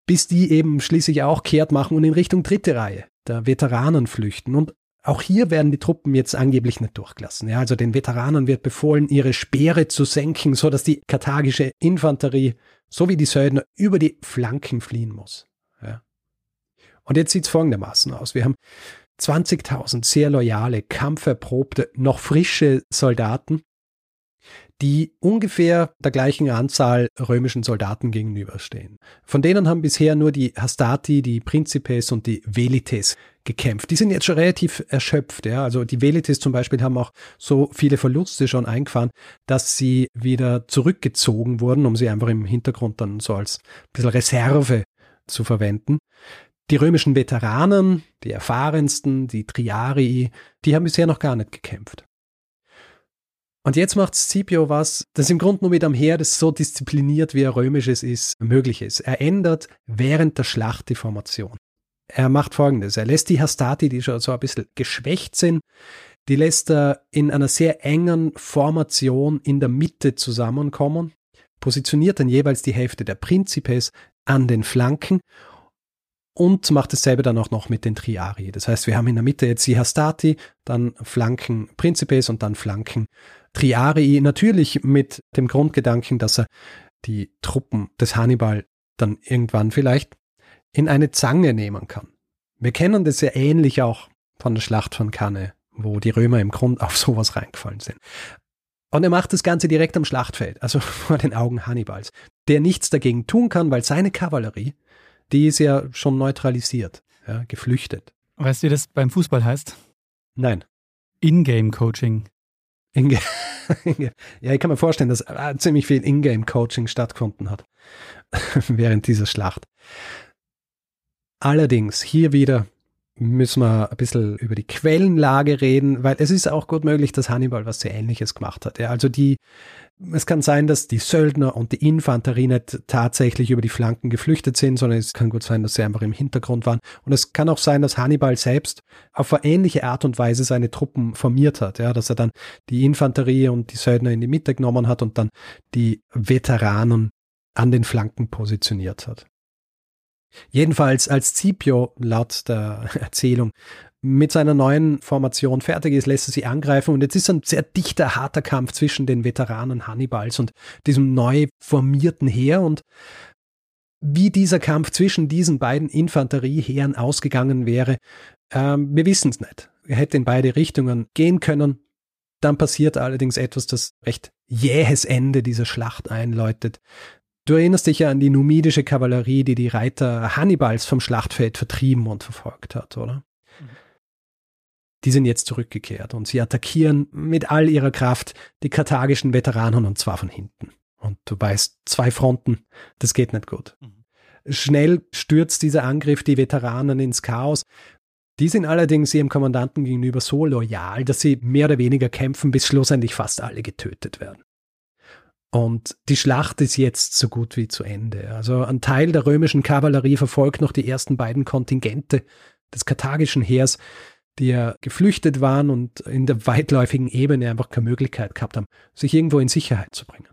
bis die eben schließlich auch kehrt machen und in Richtung dritte Reihe der Veteranen flüchten. Und auch hier werden die Truppen jetzt angeblich nicht durchgelassen. Ja, also den Veteranen wird befohlen, ihre Speere zu senken, so dass die karthagische Infanterie sowie die Söldner über die Flanken fliehen muss. Ja. Und jetzt sieht es folgendermaßen aus. Wir haben 20.000 sehr loyale, kampferprobte, noch frische Soldaten, die ungefähr der gleichen Anzahl römischen Soldaten gegenüberstehen. Von denen haben bisher nur die Hastati, die Principes und die Velites gekämpft. Die sind jetzt schon relativ erschöpft. Ja? Also die Velites zum Beispiel haben auch so viele Verluste schon eingefahren, dass sie wieder zurückgezogen wurden, um sie einfach im Hintergrund dann so als bisschen Reserve zu verwenden. Die römischen Veteranen, die erfahrensten, die Triarii, die haben bisher noch gar nicht gekämpft. Und jetzt macht Scipio was, das im Grunde nur mit einem Heer, das so diszipliniert wie ein römisches ist, möglich ist. Er ändert während der Schlacht die Formation. Er macht folgendes. Er lässt die Hastati, die schon so ein bisschen geschwächt sind, die lässt er in einer sehr engen Formation in der Mitte zusammenkommen, positioniert dann jeweils die Hälfte der Principes an den Flanken und macht dasselbe dann auch noch mit den Triari. Das heißt, wir haben in der Mitte jetzt die Hastati, dann Flanken Principes und dann Flanken Triarii, natürlich mit dem Grundgedanken, dass er die Truppen des Hannibal dann irgendwann vielleicht in eine Zange nehmen kann. Wir kennen das ja ähnlich auch von der Schlacht von Cannae, wo die Römer im Grund auf sowas reingefallen sind. Und er macht das Ganze direkt am Schlachtfeld, also vor den Augen Hannibals, der nichts dagegen tun kann, weil seine Kavallerie die ist ja schon neutralisiert, ja, geflüchtet. Weißt du, wie das beim Fußball heißt? Nein. In-Game-Coaching. Ja, ich kann mir vorstellen, dass äh, ziemlich viel In-Game-Coaching stattgefunden hat während dieser Schlacht. Allerdings hier wieder müssen wir ein bisschen über die Quellenlage reden, weil es ist auch gut möglich, dass Hannibal was sehr Ähnliches gemacht hat. Ja, also die, es kann sein, dass die Söldner und die Infanterie nicht tatsächlich über die Flanken geflüchtet sind, sondern es kann gut sein, dass sie einfach im Hintergrund waren. Und es kann auch sein, dass Hannibal selbst auf eine ähnliche Art und Weise seine Truppen formiert hat, ja, dass er dann die Infanterie und die Söldner in die Mitte genommen hat und dann die Veteranen an den Flanken positioniert hat. Jedenfalls als Scipio laut der Erzählung mit seiner neuen Formation fertig ist, lässt er sie angreifen und jetzt ist ein sehr dichter, harter Kampf zwischen den Veteranen Hannibals und diesem neu formierten Heer und wie dieser Kampf zwischen diesen beiden Infanterieheeren ausgegangen wäre, ähm, wir wissen es nicht. Er hätte in beide Richtungen gehen können. Dann passiert allerdings etwas, das recht jähes Ende dieser Schlacht einläutet. Du erinnerst dich ja an die numidische Kavallerie, die die Reiter Hannibals vom Schlachtfeld vertrieben und verfolgt hat, oder? Mhm. Die sind jetzt zurückgekehrt und sie attackieren mit all ihrer Kraft die karthagischen Veteranen und zwar von hinten. Und du weißt, zwei Fronten, das geht nicht gut. Mhm. Schnell stürzt dieser Angriff die Veteranen ins Chaos. Die sind allerdings ihrem Kommandanten gegenüber so loyal, dass sie mehr oder weniger kämpfen, bis schlussendlich fast alle getötet werden. Und die Schlacht ist jetzt so gut wie zu Ende. Also ein Teil der römischen Kavallerie verfolgt noch die ersten beiden Kontingente des karthagischen Heers, die ja geflüchtet waren und in der weitläufigen Ebene einfach keine Möglichkeit gehabt haben, sich irgendwo in Sicherheit zu bringen.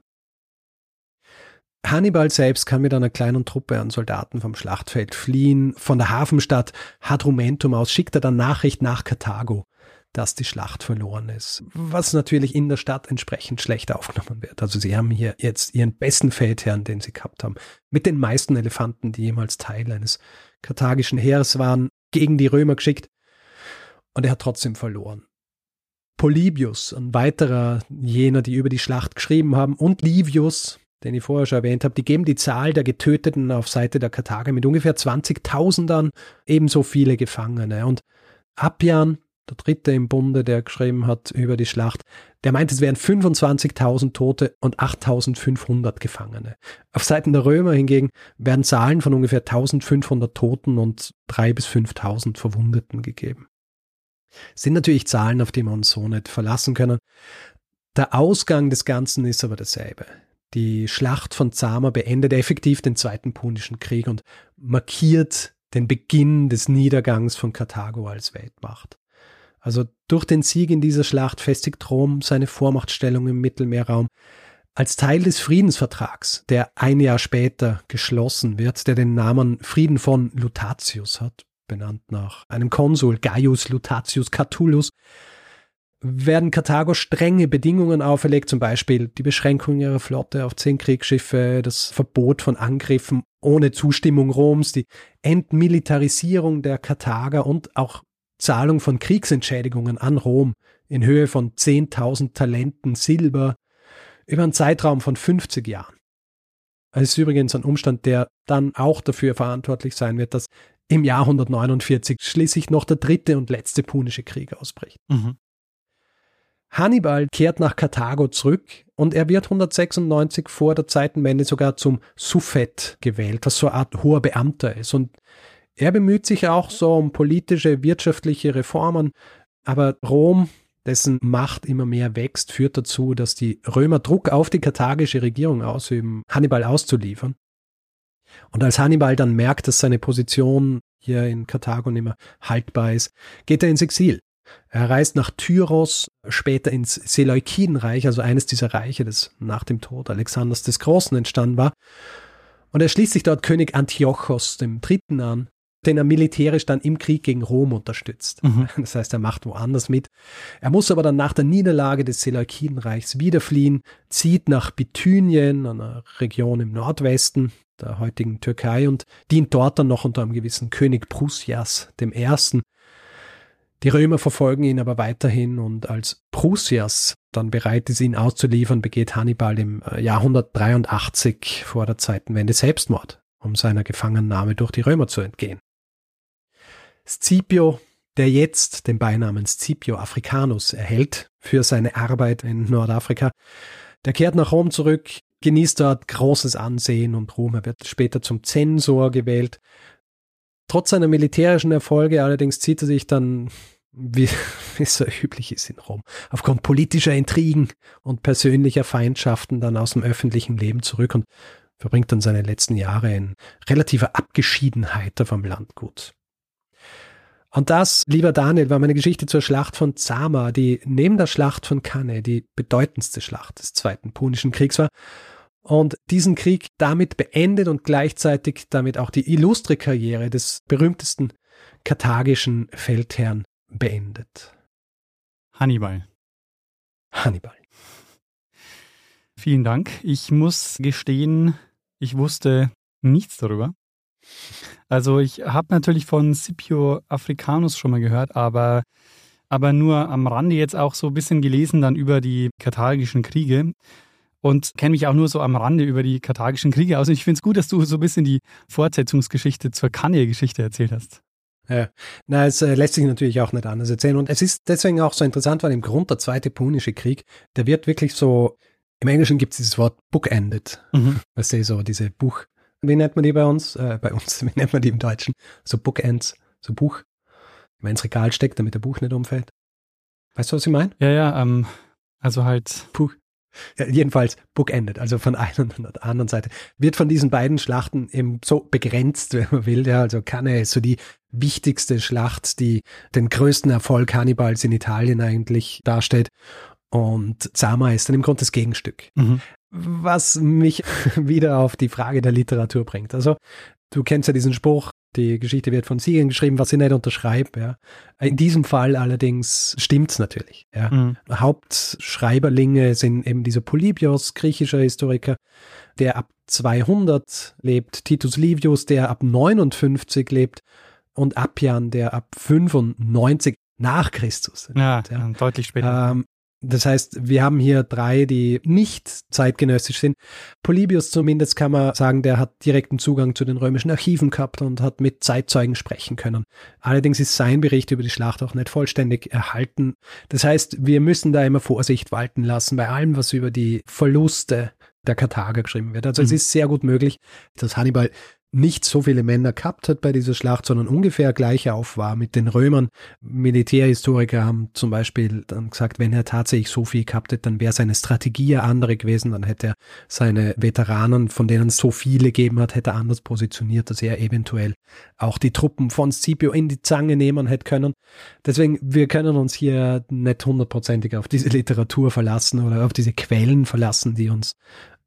Hannibal selbst kann mit einer kleinen Truppe an Soldaten vom Schlachtfeld fliehen. Von der Hafenstadt Hadrumentum aus schickt er dann Nachricht nach Karthago, dass die Schlacht verloren ist. Was natürlich in der Stadt entsprechend schlecht aufgenommen wird. Also sie haben hier jetzt ihren besten Feldherrn, den sie gehabt haben, mit den meisten Elefanten, die jemals Teil eines karthagischen Heeres waren, gegen die Römer geschickt. Und er hat trotzdem verloren. Polybius, ein weiterer jener, die über die Schlacht geschrieben haben, und Livius, den ich vorher schon erwähnt habe, die geben die Zahl der Getöteten auf Seite der Karthager mit ungefähr 20.000 an, ebenso viele Gefangene. Und Appian, der dritte im Bunde, der geschrieben hat über die Schlacht, der meint, es wären 25.000 Tote und 8.500 Gefangene. Auf Seiten der Römer hingegen werden Zahlen von ungefähr 1.500 Toten und 3.000 bis 5.000 Verwundeten gegeben. sind natürlich Zahlen, auf die wir uns so nicht verlassen können. Der Ausgang des Ganzen ist aber dasselbe. Die Schlacht von Zama beendet effektiv den Zweiten Punischen Krieg und markiert den Beginn des Niedergangs von Karthago als Weltmacht. Also durch den Sieg in dieser Schlacht festigt Rom seine Vormachtstellung im Mittelmeerraum. Als Teil des Friedensvertrags, der ein Jahr später geschlossen wird, der den Namen Frieden von Lutatius hat, benannt nach einem Konsul Gaius Lutatius Catulus, werden Karthago strenge Bedingungen auferlegt, zum Beispiel die Beschränkung ihrer Flotte auf zehn Kriegsschiffe, das Verbot von Angriffen ohne Zustimmung Roms, die Entmilitarisierung der Karthager und auch Zahlung von Kriegsentschädigungen an Rom in Höhe von 10.000 Talenten Silber über einen Zeitraum von 50 Jahren. Das ist übrigens ein Umstand, der dann auch dafür verantwortlich sein wird, dass im Jahr 149 schließlich noch der dritte und letzte punische Krieg ausbricht. Mhm. Hannibal kehrt nach Karthago zurück und er wird 196 vor der Zeitenwende sogar zum Suffet gewählt, was so eine Art hoher Beamter ist. Und er bemüht sich auch so um politische, wirtschaftliche Reformen, aber Rom, dessen Macht immer mehr wächst, führt dazu, dass die Römer Druck auf die karthagische Regierung ausüben, Hannibal auszuliefern. Und als Hannibal dann merkt, dass seine Position hier in Karthago nicht mehr haltbar ist, geht er ins Exil. Er reist nach Tyros, später ins Seleukidenreich, also eines dieser Reiche, das nach dem Tod Alexanders des Großen entstanden war. Und er schließt sich dort König Antiochos Dritten an, den er militärisch dann im Krieg gegen Rom unterstützt. Mhm. Das heißt, er macht woanders mit. Er muss aber dann nach der Niederlage des Seleukidenreichs wieder fliehen, zieht nach Bithynien, einer Region im Nordwesten der heutigen Türkei und dient dort dann noch unter einem gewissen König Prusias I. Die Römer verfolgen ihn aber weiterhin und als Prusias dann bereit ist, ihn auszuliefern, begeht Hannibal im äh, Jahr 183 vor der Zeitenwende Selbstmord, um seiner Gefangennahme durch die Römer zu entgehen. Scipio, der jetzt den Beinamen Scipio Africanus erhält für seine Arbeit in Nordafrika, der kehrt nach Rom zurück, genießt dort großes Ansehen und Ruhm. Er wird später zum Zensor gewählt. Trotz seiner militärischen Erfolge allerdings zieht er sich dann, wie, es so üblich ist in Rom, aufgrund politischer Intrigen und persönlicher Feindschaften dann aus dem öffentlichen Leben zurück und verbringt dann seine letzten Jahre in relativer Abgeschiedenheit vom Landgut. Und das, lieber Daniel, war meine Geschichte zur Schlacht von Zama, die neben der Schlacht von Cannae die bedeutendste Schlacht des Zweiten Punischen Kriegs war und diesen Krieg damit beendet und gleichzeitig damit auch die illustre Karriere des berühmtesten karthagischen Feldherrn beendet. Hannibal. Hannibal. Vielen Dank. Ich muss gestehen, ich wusste nichts darüber. Also ich habe natürlich von Scipio Africanus schon mal gehört, aber, aber nur am Rande jetzt auch so ein bisschen gelesen dann über die karthagischen Kriege und kenne mich auch nur so am Rande über die karthagischen Kriege aus. Und ich finde es gut, dass du so ein bisschen die Fortsetzungsgeschichte zur Kanye-Geschichte erzählt hast. Ja, na, es äh, lässt sich natürlich auch nicht anders erzählen. Und es ist deswegen auch so interessant, weil im Grund der Zweite Punische Krieg, der wird wirklich so, im Englischen gibt es dieses Wort bookended. Mhm. Weißt du, so diese Buch, wie nennt man die bei uns? Äh, bei uns, wie nennt man die im Deutschen? So Bookends, so Buch, wenn man ins Regal steckt, damit der Buch nicht umfällt. Weißt du, was ich meine? Ja, ja, ähm, also halt. Buch. Ja, jedenfalls bookended, also von einer und der anderen Seite, wird von diesen beiden Schlachten eben so begrenzt, wenn man will. Ja, also Cannae ist so die wichtigste Schlacht, die den größten Erfolg Hannibals in Italien eigentlich darstellt. Und Zama ist dann im Grunde das Gegenstück. Mhm. Was mich wieder auf die Frage der Literatur bringt. Also, du kennst ja diesen Spruch, die Geschichte wird von Siegen geschrieben, was ich nicht unterschreibe. Ja. In diesem Fall allerdings stimmt's natürlich. Ja. Mhm. Hauptschreiberlinge sind eben dieser Polybios, griechischer Historiker, der ab 200 lebt, Titus Livius, der ab 59 lebt und Appian, der ab 95 nach Christus. Ja, ja. deutlich später. Ähm, das heißt, wir haben hier drei, die nicht zeitgenössisch sind. Polybius zumindest kann man sagen, der hat direkten Zugang zu den römischen Archiven gehabt und hat mit Zeitzeugen sprechen können. Allerdings ist sein Bericht über die Schlacht auch nicht vollständig erhalten. Das heißt, wir müssen da immer Vorsicht walten lassen bei allem, was über die Verluste der Karthager geschrieben wird. Also mhm. es ist sehr gut möglich, dass Hannibal nicht so viele Männer gehabt hat bei dieser Schlacht, sondern ungefähr gleich auf war mit den Römern. Militärhistoriker haben zum Beispiel dann gesagt, wenn er tatsächlich so viel gehabt hätte, dann wäre seine Strategie eine andere gewesen, dann hätte er seine Veteranen, von denen es so viele gegeben hat, hätte er anders positioniert, dass er eventuell auch die Truppen von Scipio in die Zange nehmen hätte können. Deswegen, wir können uns hier nicht hundertprozentig auf diese Literatur verlassen oder auf diese Quellen verlassen, die uns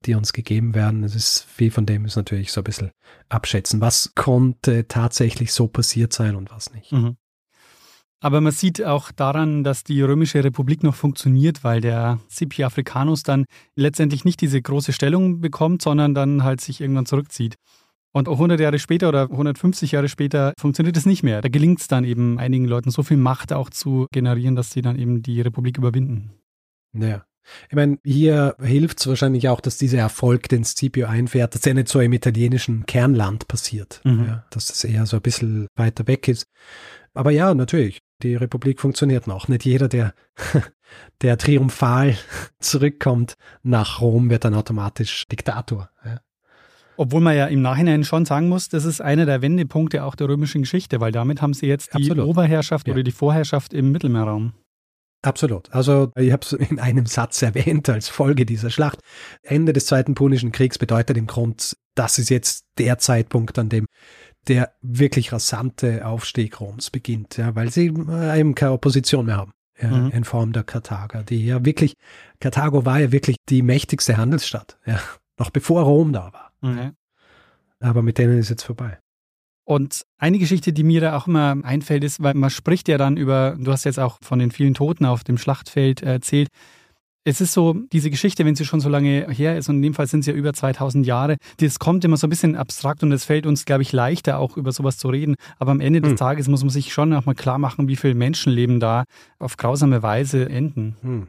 die uns gegeben werden. Es ist viel von dem ist natürlich so ein bisschen abschätzen. Was konnte tatsächlich so passiert sein und was nicht. Mhm. Aber man sieht auch daran, dass die Römische Republik noch funktioniert, weil der Scipio Africanus dann letztendlich nicht diese große Stellung bekommt, sondern dann halt sich irgendwann zurückzieht. Und auch 100 Jahre später oder 150 Jahre später funktioniert es nicht mehr. Da gelingt es dann eben einigen Leuten so viel Macht auch zu generieren, dass sie dann eben die Republik überwinden. Ja. Ich meine, hier hilft es wahrscheinlich auch, dass dieser Erfolg, den Scipio einfährt, dass er nicht so im italienischen Kernland passiert, mhm. ja, dass das eher so ein bisschen weiter weg ist. Aber ja, natürlich, die Republik funktioniert noch. Nicht jeder, der, der triumphal zurückkommt nach Rom, wird dann automatisch Diktator. Ja. Obwohl man ja im Nachhinein schon sagen muss, das ist einer der Wendepunkte auch der römischen Geschichte, weil damit haben sie jetzt die Absolut. Oberherrschaft ja. oder die Vorherrschaft im Mittelmeerraum. Absolut. Also ich habe es in einem Satz erwähnt als Folge dieser Schlacht. Ende des Zweiten Punischen Kriegs bedeutet im Grund, das ist jetzt der Zeitpunkt, an dem der wirklich rasante Aufstieg Roms beginnt, ja, weil sie eben keine Opposition mehr haben. Ja, mhm. in Form der Karthager, die ja wirklich, Karthago war ja wirklich die mächtigste Handelsstadt, ja, noch bevor Rom da war. Mhm. Aber mit denen ist jetzt vorbei. Und eine Geschichte, die mir da auch immer einfällt, ist, weil man spricht ja dann über, du hast jetzt auch von den vielen Toten auf dem Schlachtfeld erzählt. Es ist so, diese Geschichte, wenn sie schon so lange her ist, und in dem Fall sind es ja über 2000 Jahre, das kommt immer so ein bisschen abstrakt und es fällt uns, glaube ich, leichter, auch über sowas zu reden. Aber am Ende des hm. Tages muss man sich schon auch mal klar machen, wie viele Menschenleben da auf grausame Weise enden. Hm.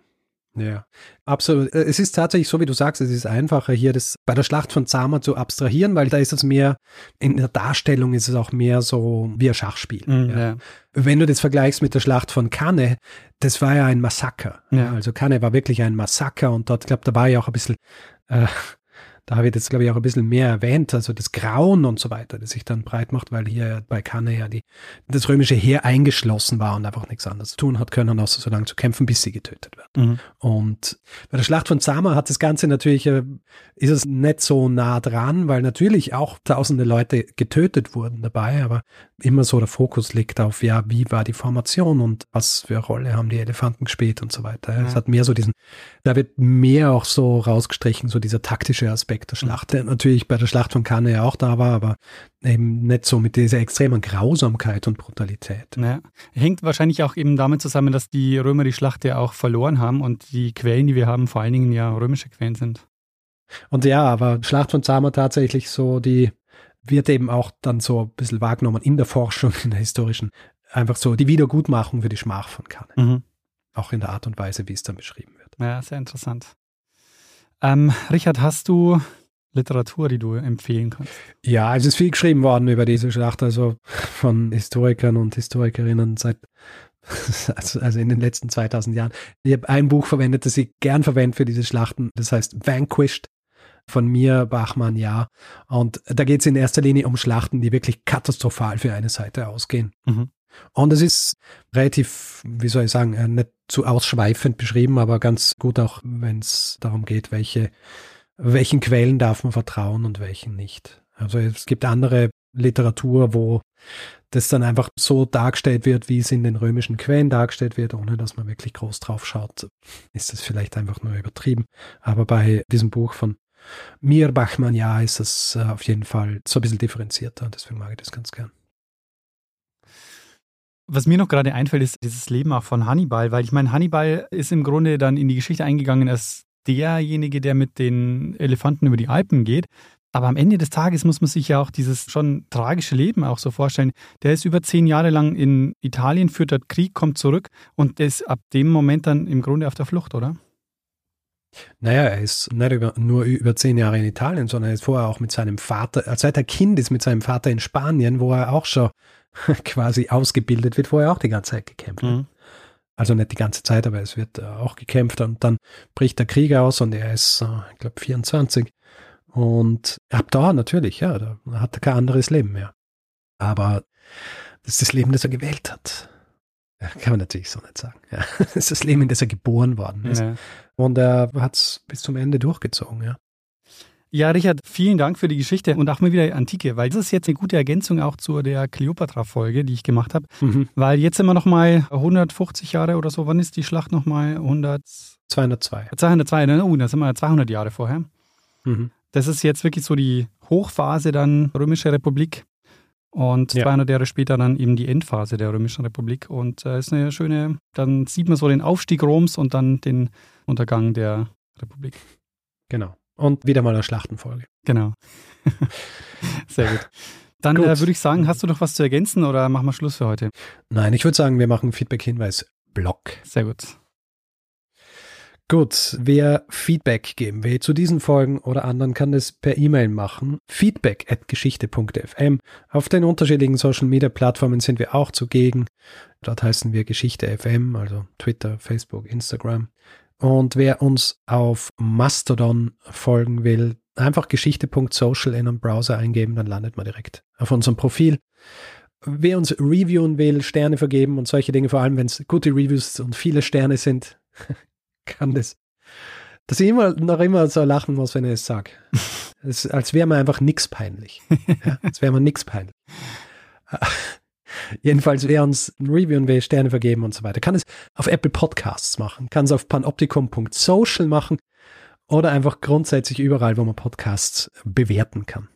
Ja, absolut. Äh, es ist tatsächlich so, wie du sagst, es ist einfacher hier das bei der Schlacht von Zama zu abstrahieren, weil da ist es mehr, in der Darstellung ist es auch mehr so wie ein Schachspiel. Mhm, ja. Ja. Wenn du das vergleichst mit der Schlacht von Cannes, das war ja ein Massaker. Ja. Also Cannes war wirklich ein Massaker und dort, ich glaube, da war ja auch ein bisschen, äh, Da wird jetzt, glaube ich, auch ein bisschen mehr erwähnt, also das Grauen und so weiter, das sich dann breit macht, weil hier bei Cannae ja die, das römische Heer eingeschlossen war und einfach nichts anderes tun hat können, außer so lange zu kämpfen, bis sie getötet werden. Mhm. Und bei der Schlacht von Zama hat das Ganze natürlich, äh, ist es nicht so nah dran, weil natürlich auch tausende Leute getötet wurden dabei, aber immer so der Fokus liegt auf, ja, wie war die Formation und was für eine Rolle haben die Elefanten gespielt und so weiter. Mhm. Es hat mehr so diesen, da wird mehr auch so rausgestrichen, so dieser taktische Aspekt der Schlacht, der natürlich bei der Schlacht von Cannes ja auch da war, aber eben nicht so mit dieser extremen Grausamkeit und Brutalität. Ja. Hängt wahrscheinlich auch eben damit zusammen, dass die Römer die Schlacht ja auch verloren haben und die Quellen, die wir haben, vor allen Dingen ja römische Quellen sind. Und ja, aber Schlacht von Zama tatsächlich so die wird eben auch dann so ein bisschen wahrgenommen in der Forschung, in der historischen, einfach so die Wiedergutmachung für die Schmach von Cannes. Mhm. Auch in der Art und Weise, wie es dann beschrieben wird. Ja, sehr interessant. Ähm, Richard, hast du Literatur, die du empfehlen kannst? Ja, es ist viel geschrieben worden über diese Schlacht, also von Historikern und Historikerinnen seit also in den letzten 2000 Jahren. Ich habe ein Buch verwendet, das ich gern verwende für diese Schlachten, das heißt Vanquished von mir, Bachmann, ja. Und da geht es in erster Linie um Schlachten, die wirklich katastrophal für eine Seite ausgehen. Mhm. Und es ist relativ, wie soll ich sagen, äh, nicht zu ausschweifend beschrieben, aber ganz gut auch, wenn es darum geht, welche, welchen Quellen darf man vertrauen und welchen nicht. Also es gibt andere Literatur, wo das dann einfach so dargestellt wird, wie es in den römischen Quellen dargestellt wird, ohne dass man wirklich groß drauf schaut, ist das vielleicht einfach nur übertrieben. Aber bei diesem Buch von mir, Bachmann, ja, ist das äh, auf jeden Fall so ein bisschen differenzierter, deswegen mag ich das ganz gern. Was mir noch gerade einfällt, ist dieses Leben auch von Hannibal, weil ich meine, Hannibal ist im Grunde dann in die Geschichte eingegangen als derjenige, der mit den Elefanten über die Alpen geht. Aber am Ende des Tages muss man sich ja auch dieses schon tragische Leben auch so vorstellen. Der ist über zehn Jahre lang in Italien, führt dort Krieg, kommt zurück und ist ab dem Moment dann im Grunde auf der Flucht, oder? Naja, er ist nicht über, nur über zehn Jahre in Italien, sondern er ist vorher auch mit seinem Vater, äh, seit er Kind ist, mit seinem Vater in Spanien, wo er auch schon quasi ausgebildet wird, wo er auch die ganze Zeit gekämpft hat. Mhm. Also nicht die ganze Zeit, aber es wird äh, auch gekämpft und dann bricht der Krieg aus und er ist, äh, ich glaube, 24. Und ab da natürlich, ja, da hat er kein anderes Leben mehr. Aber das ist das Leben, das er gewählt hat. Ja, kann man natürlich so nicht sagen. Ja. Das ist das Leben, in das er geboren worden ist. Ja. Und er hat es bis zum Ende durchgezogen, ja. Ja, Richard, vielen Dank für die Geschichte und auch mal wieder Antike, weil das ist jetzt eine gute Ergänzung auch zu der Kleopatra-Folge, die ich gemacht habe. Mhm. Weil jetzt sind wir nochmal 150 Jahre oder so. Wann ist die Schlacht nochmal? 100? 202. 202, ne? Uh, da sind wir 200 Jahre vorher. Mhm. Das ist jetzt wirklich so die Hochphase dann Römische Republik. Und ja. 200 Jahre später dann eben die Endphase der Römischen Republik. Und äh, ist eine schöne, dann sieht man so den Aufstieg Roms und dann den Untergang der Republik. Genau. Und wieder mal eine Schlachtenfolge. Genau. Sehr gut. Dann gut. Äh, würde ich sagen, hast du noch was zu ergänzen oder machen wir Schluss für heute? Nein, ich würde sagen, wir machen Feedback-Hinweis-Block. Sehr gut. Gut, wer Feedback geben will zu diesen Folgen oder anderen, kann das per E-Mail machen. Feedback at geschichte.fm. Auf den unterschiedlichen Social Media Plattformen sind wir auch zugegen. Dort heißen wir Geschichte FM, also Twitter, Facebook, Instagram. Und wer uns auf Mastodon folgen will, einfach geschichte.social in einem Browser eingeben, dann landet man direkt auf unserem Profil. Wer uns reviewen will, Sterne vergeben und solche Dinge, vor allem wenn es gute Reviews und viele Sterne sind, kann das. Dass ich immer noch immer so lachen muss, wenn ich es sage. als wäre man einfach nichts peinlich. Ja, als wäre man nichts peinlich. Jedenfalls, wer uns ein Review und wer Sterne vergeben und so weiter, kann es auf Apple Podcasts machen, kann es auf panoptikum.social machen oder einfach grundsätzlich überall, wo man Podcasts bewerten kann.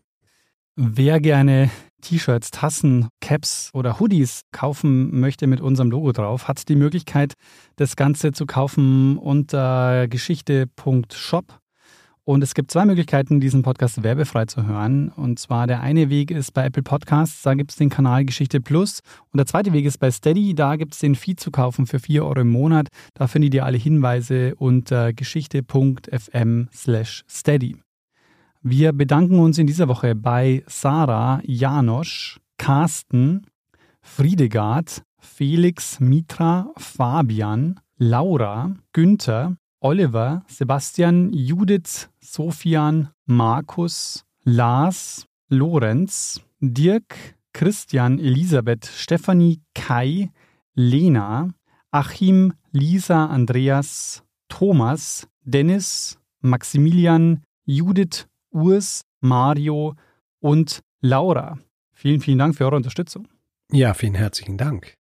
Wer gerne T-Shirts, Tassen, Caps oder Hoodies kaufen möchte mit unserem Logo drauf, hat die Möglichkeit, das Ganze zu kaufen unter geschichte.shop. Und es gibt zwei Möglichkeiten, diesen Podcast werbefrei zu hören. Und zwar der eine Weg ist bei Apple Podcasts, da gibt es den Kanal Geschichte Plus. Und der zweite Weg ist bei Steady, da gibt es den Feed zu kaufen für 4 Euro im Monat. Da findet ihr alle Hinweise unter geschichte.fm slash steady. Wir bedanken uns in dieser Woche bei Sarah, Janosch, Carsten, Friedegard, Felix, Mitra, Fabian, Laura, Günther, Oliver, Sebastian, Judith, Sofian, Markus, Lars, Lorenz, Dirk, Christian, Elisabeth, Stefanie, Kai, Lena, Achim, Lisa, Andreas, Thomas, Dennis, Maximilian, Judith, Urs, Mario und Laura. Vielen, vielen Dank für eure Unterstützung. Ja, vielen herzlichen Dank.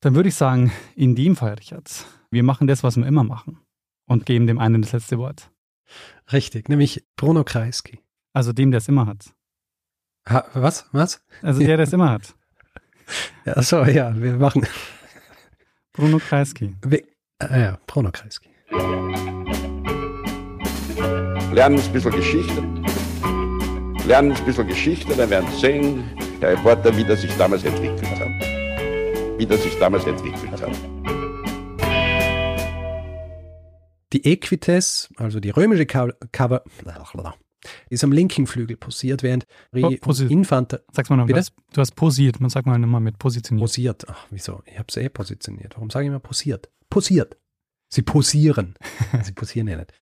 Dann würde ich sagen, in dem Fall, Richard, wir machen das, was wir immer machen und geben dem einen das letzte Wort. Richtig, nämlich Bruno Kreisky. Also dem, der es immer hat. Ha, was? Was? Also der, der es immer hat. Ja, so, ja, wir machen. Bruno Kreisky. Wir, äh, ja, Bruno Kreisky. Lernen ein bisschen Geschichte. Lernen ein bisschen Geschichte, dann werden Sie sehen, der Reporter, wie das sich damals entwickelt hat. Wie das sich damals entwickelt hat. Die Equites, also die römische Cover, ist am linken Flügel posiert, während Po- posi- Infante Sag's mal noch, Bitte? du hast posiert. Man sagt mal nochmal mit positioniert. posiert. Ach, wieso? Ich habe es eh positioniert. Warum sage ich immer posiert? Posiert. Sie posieren. Sie posieren ja nicht.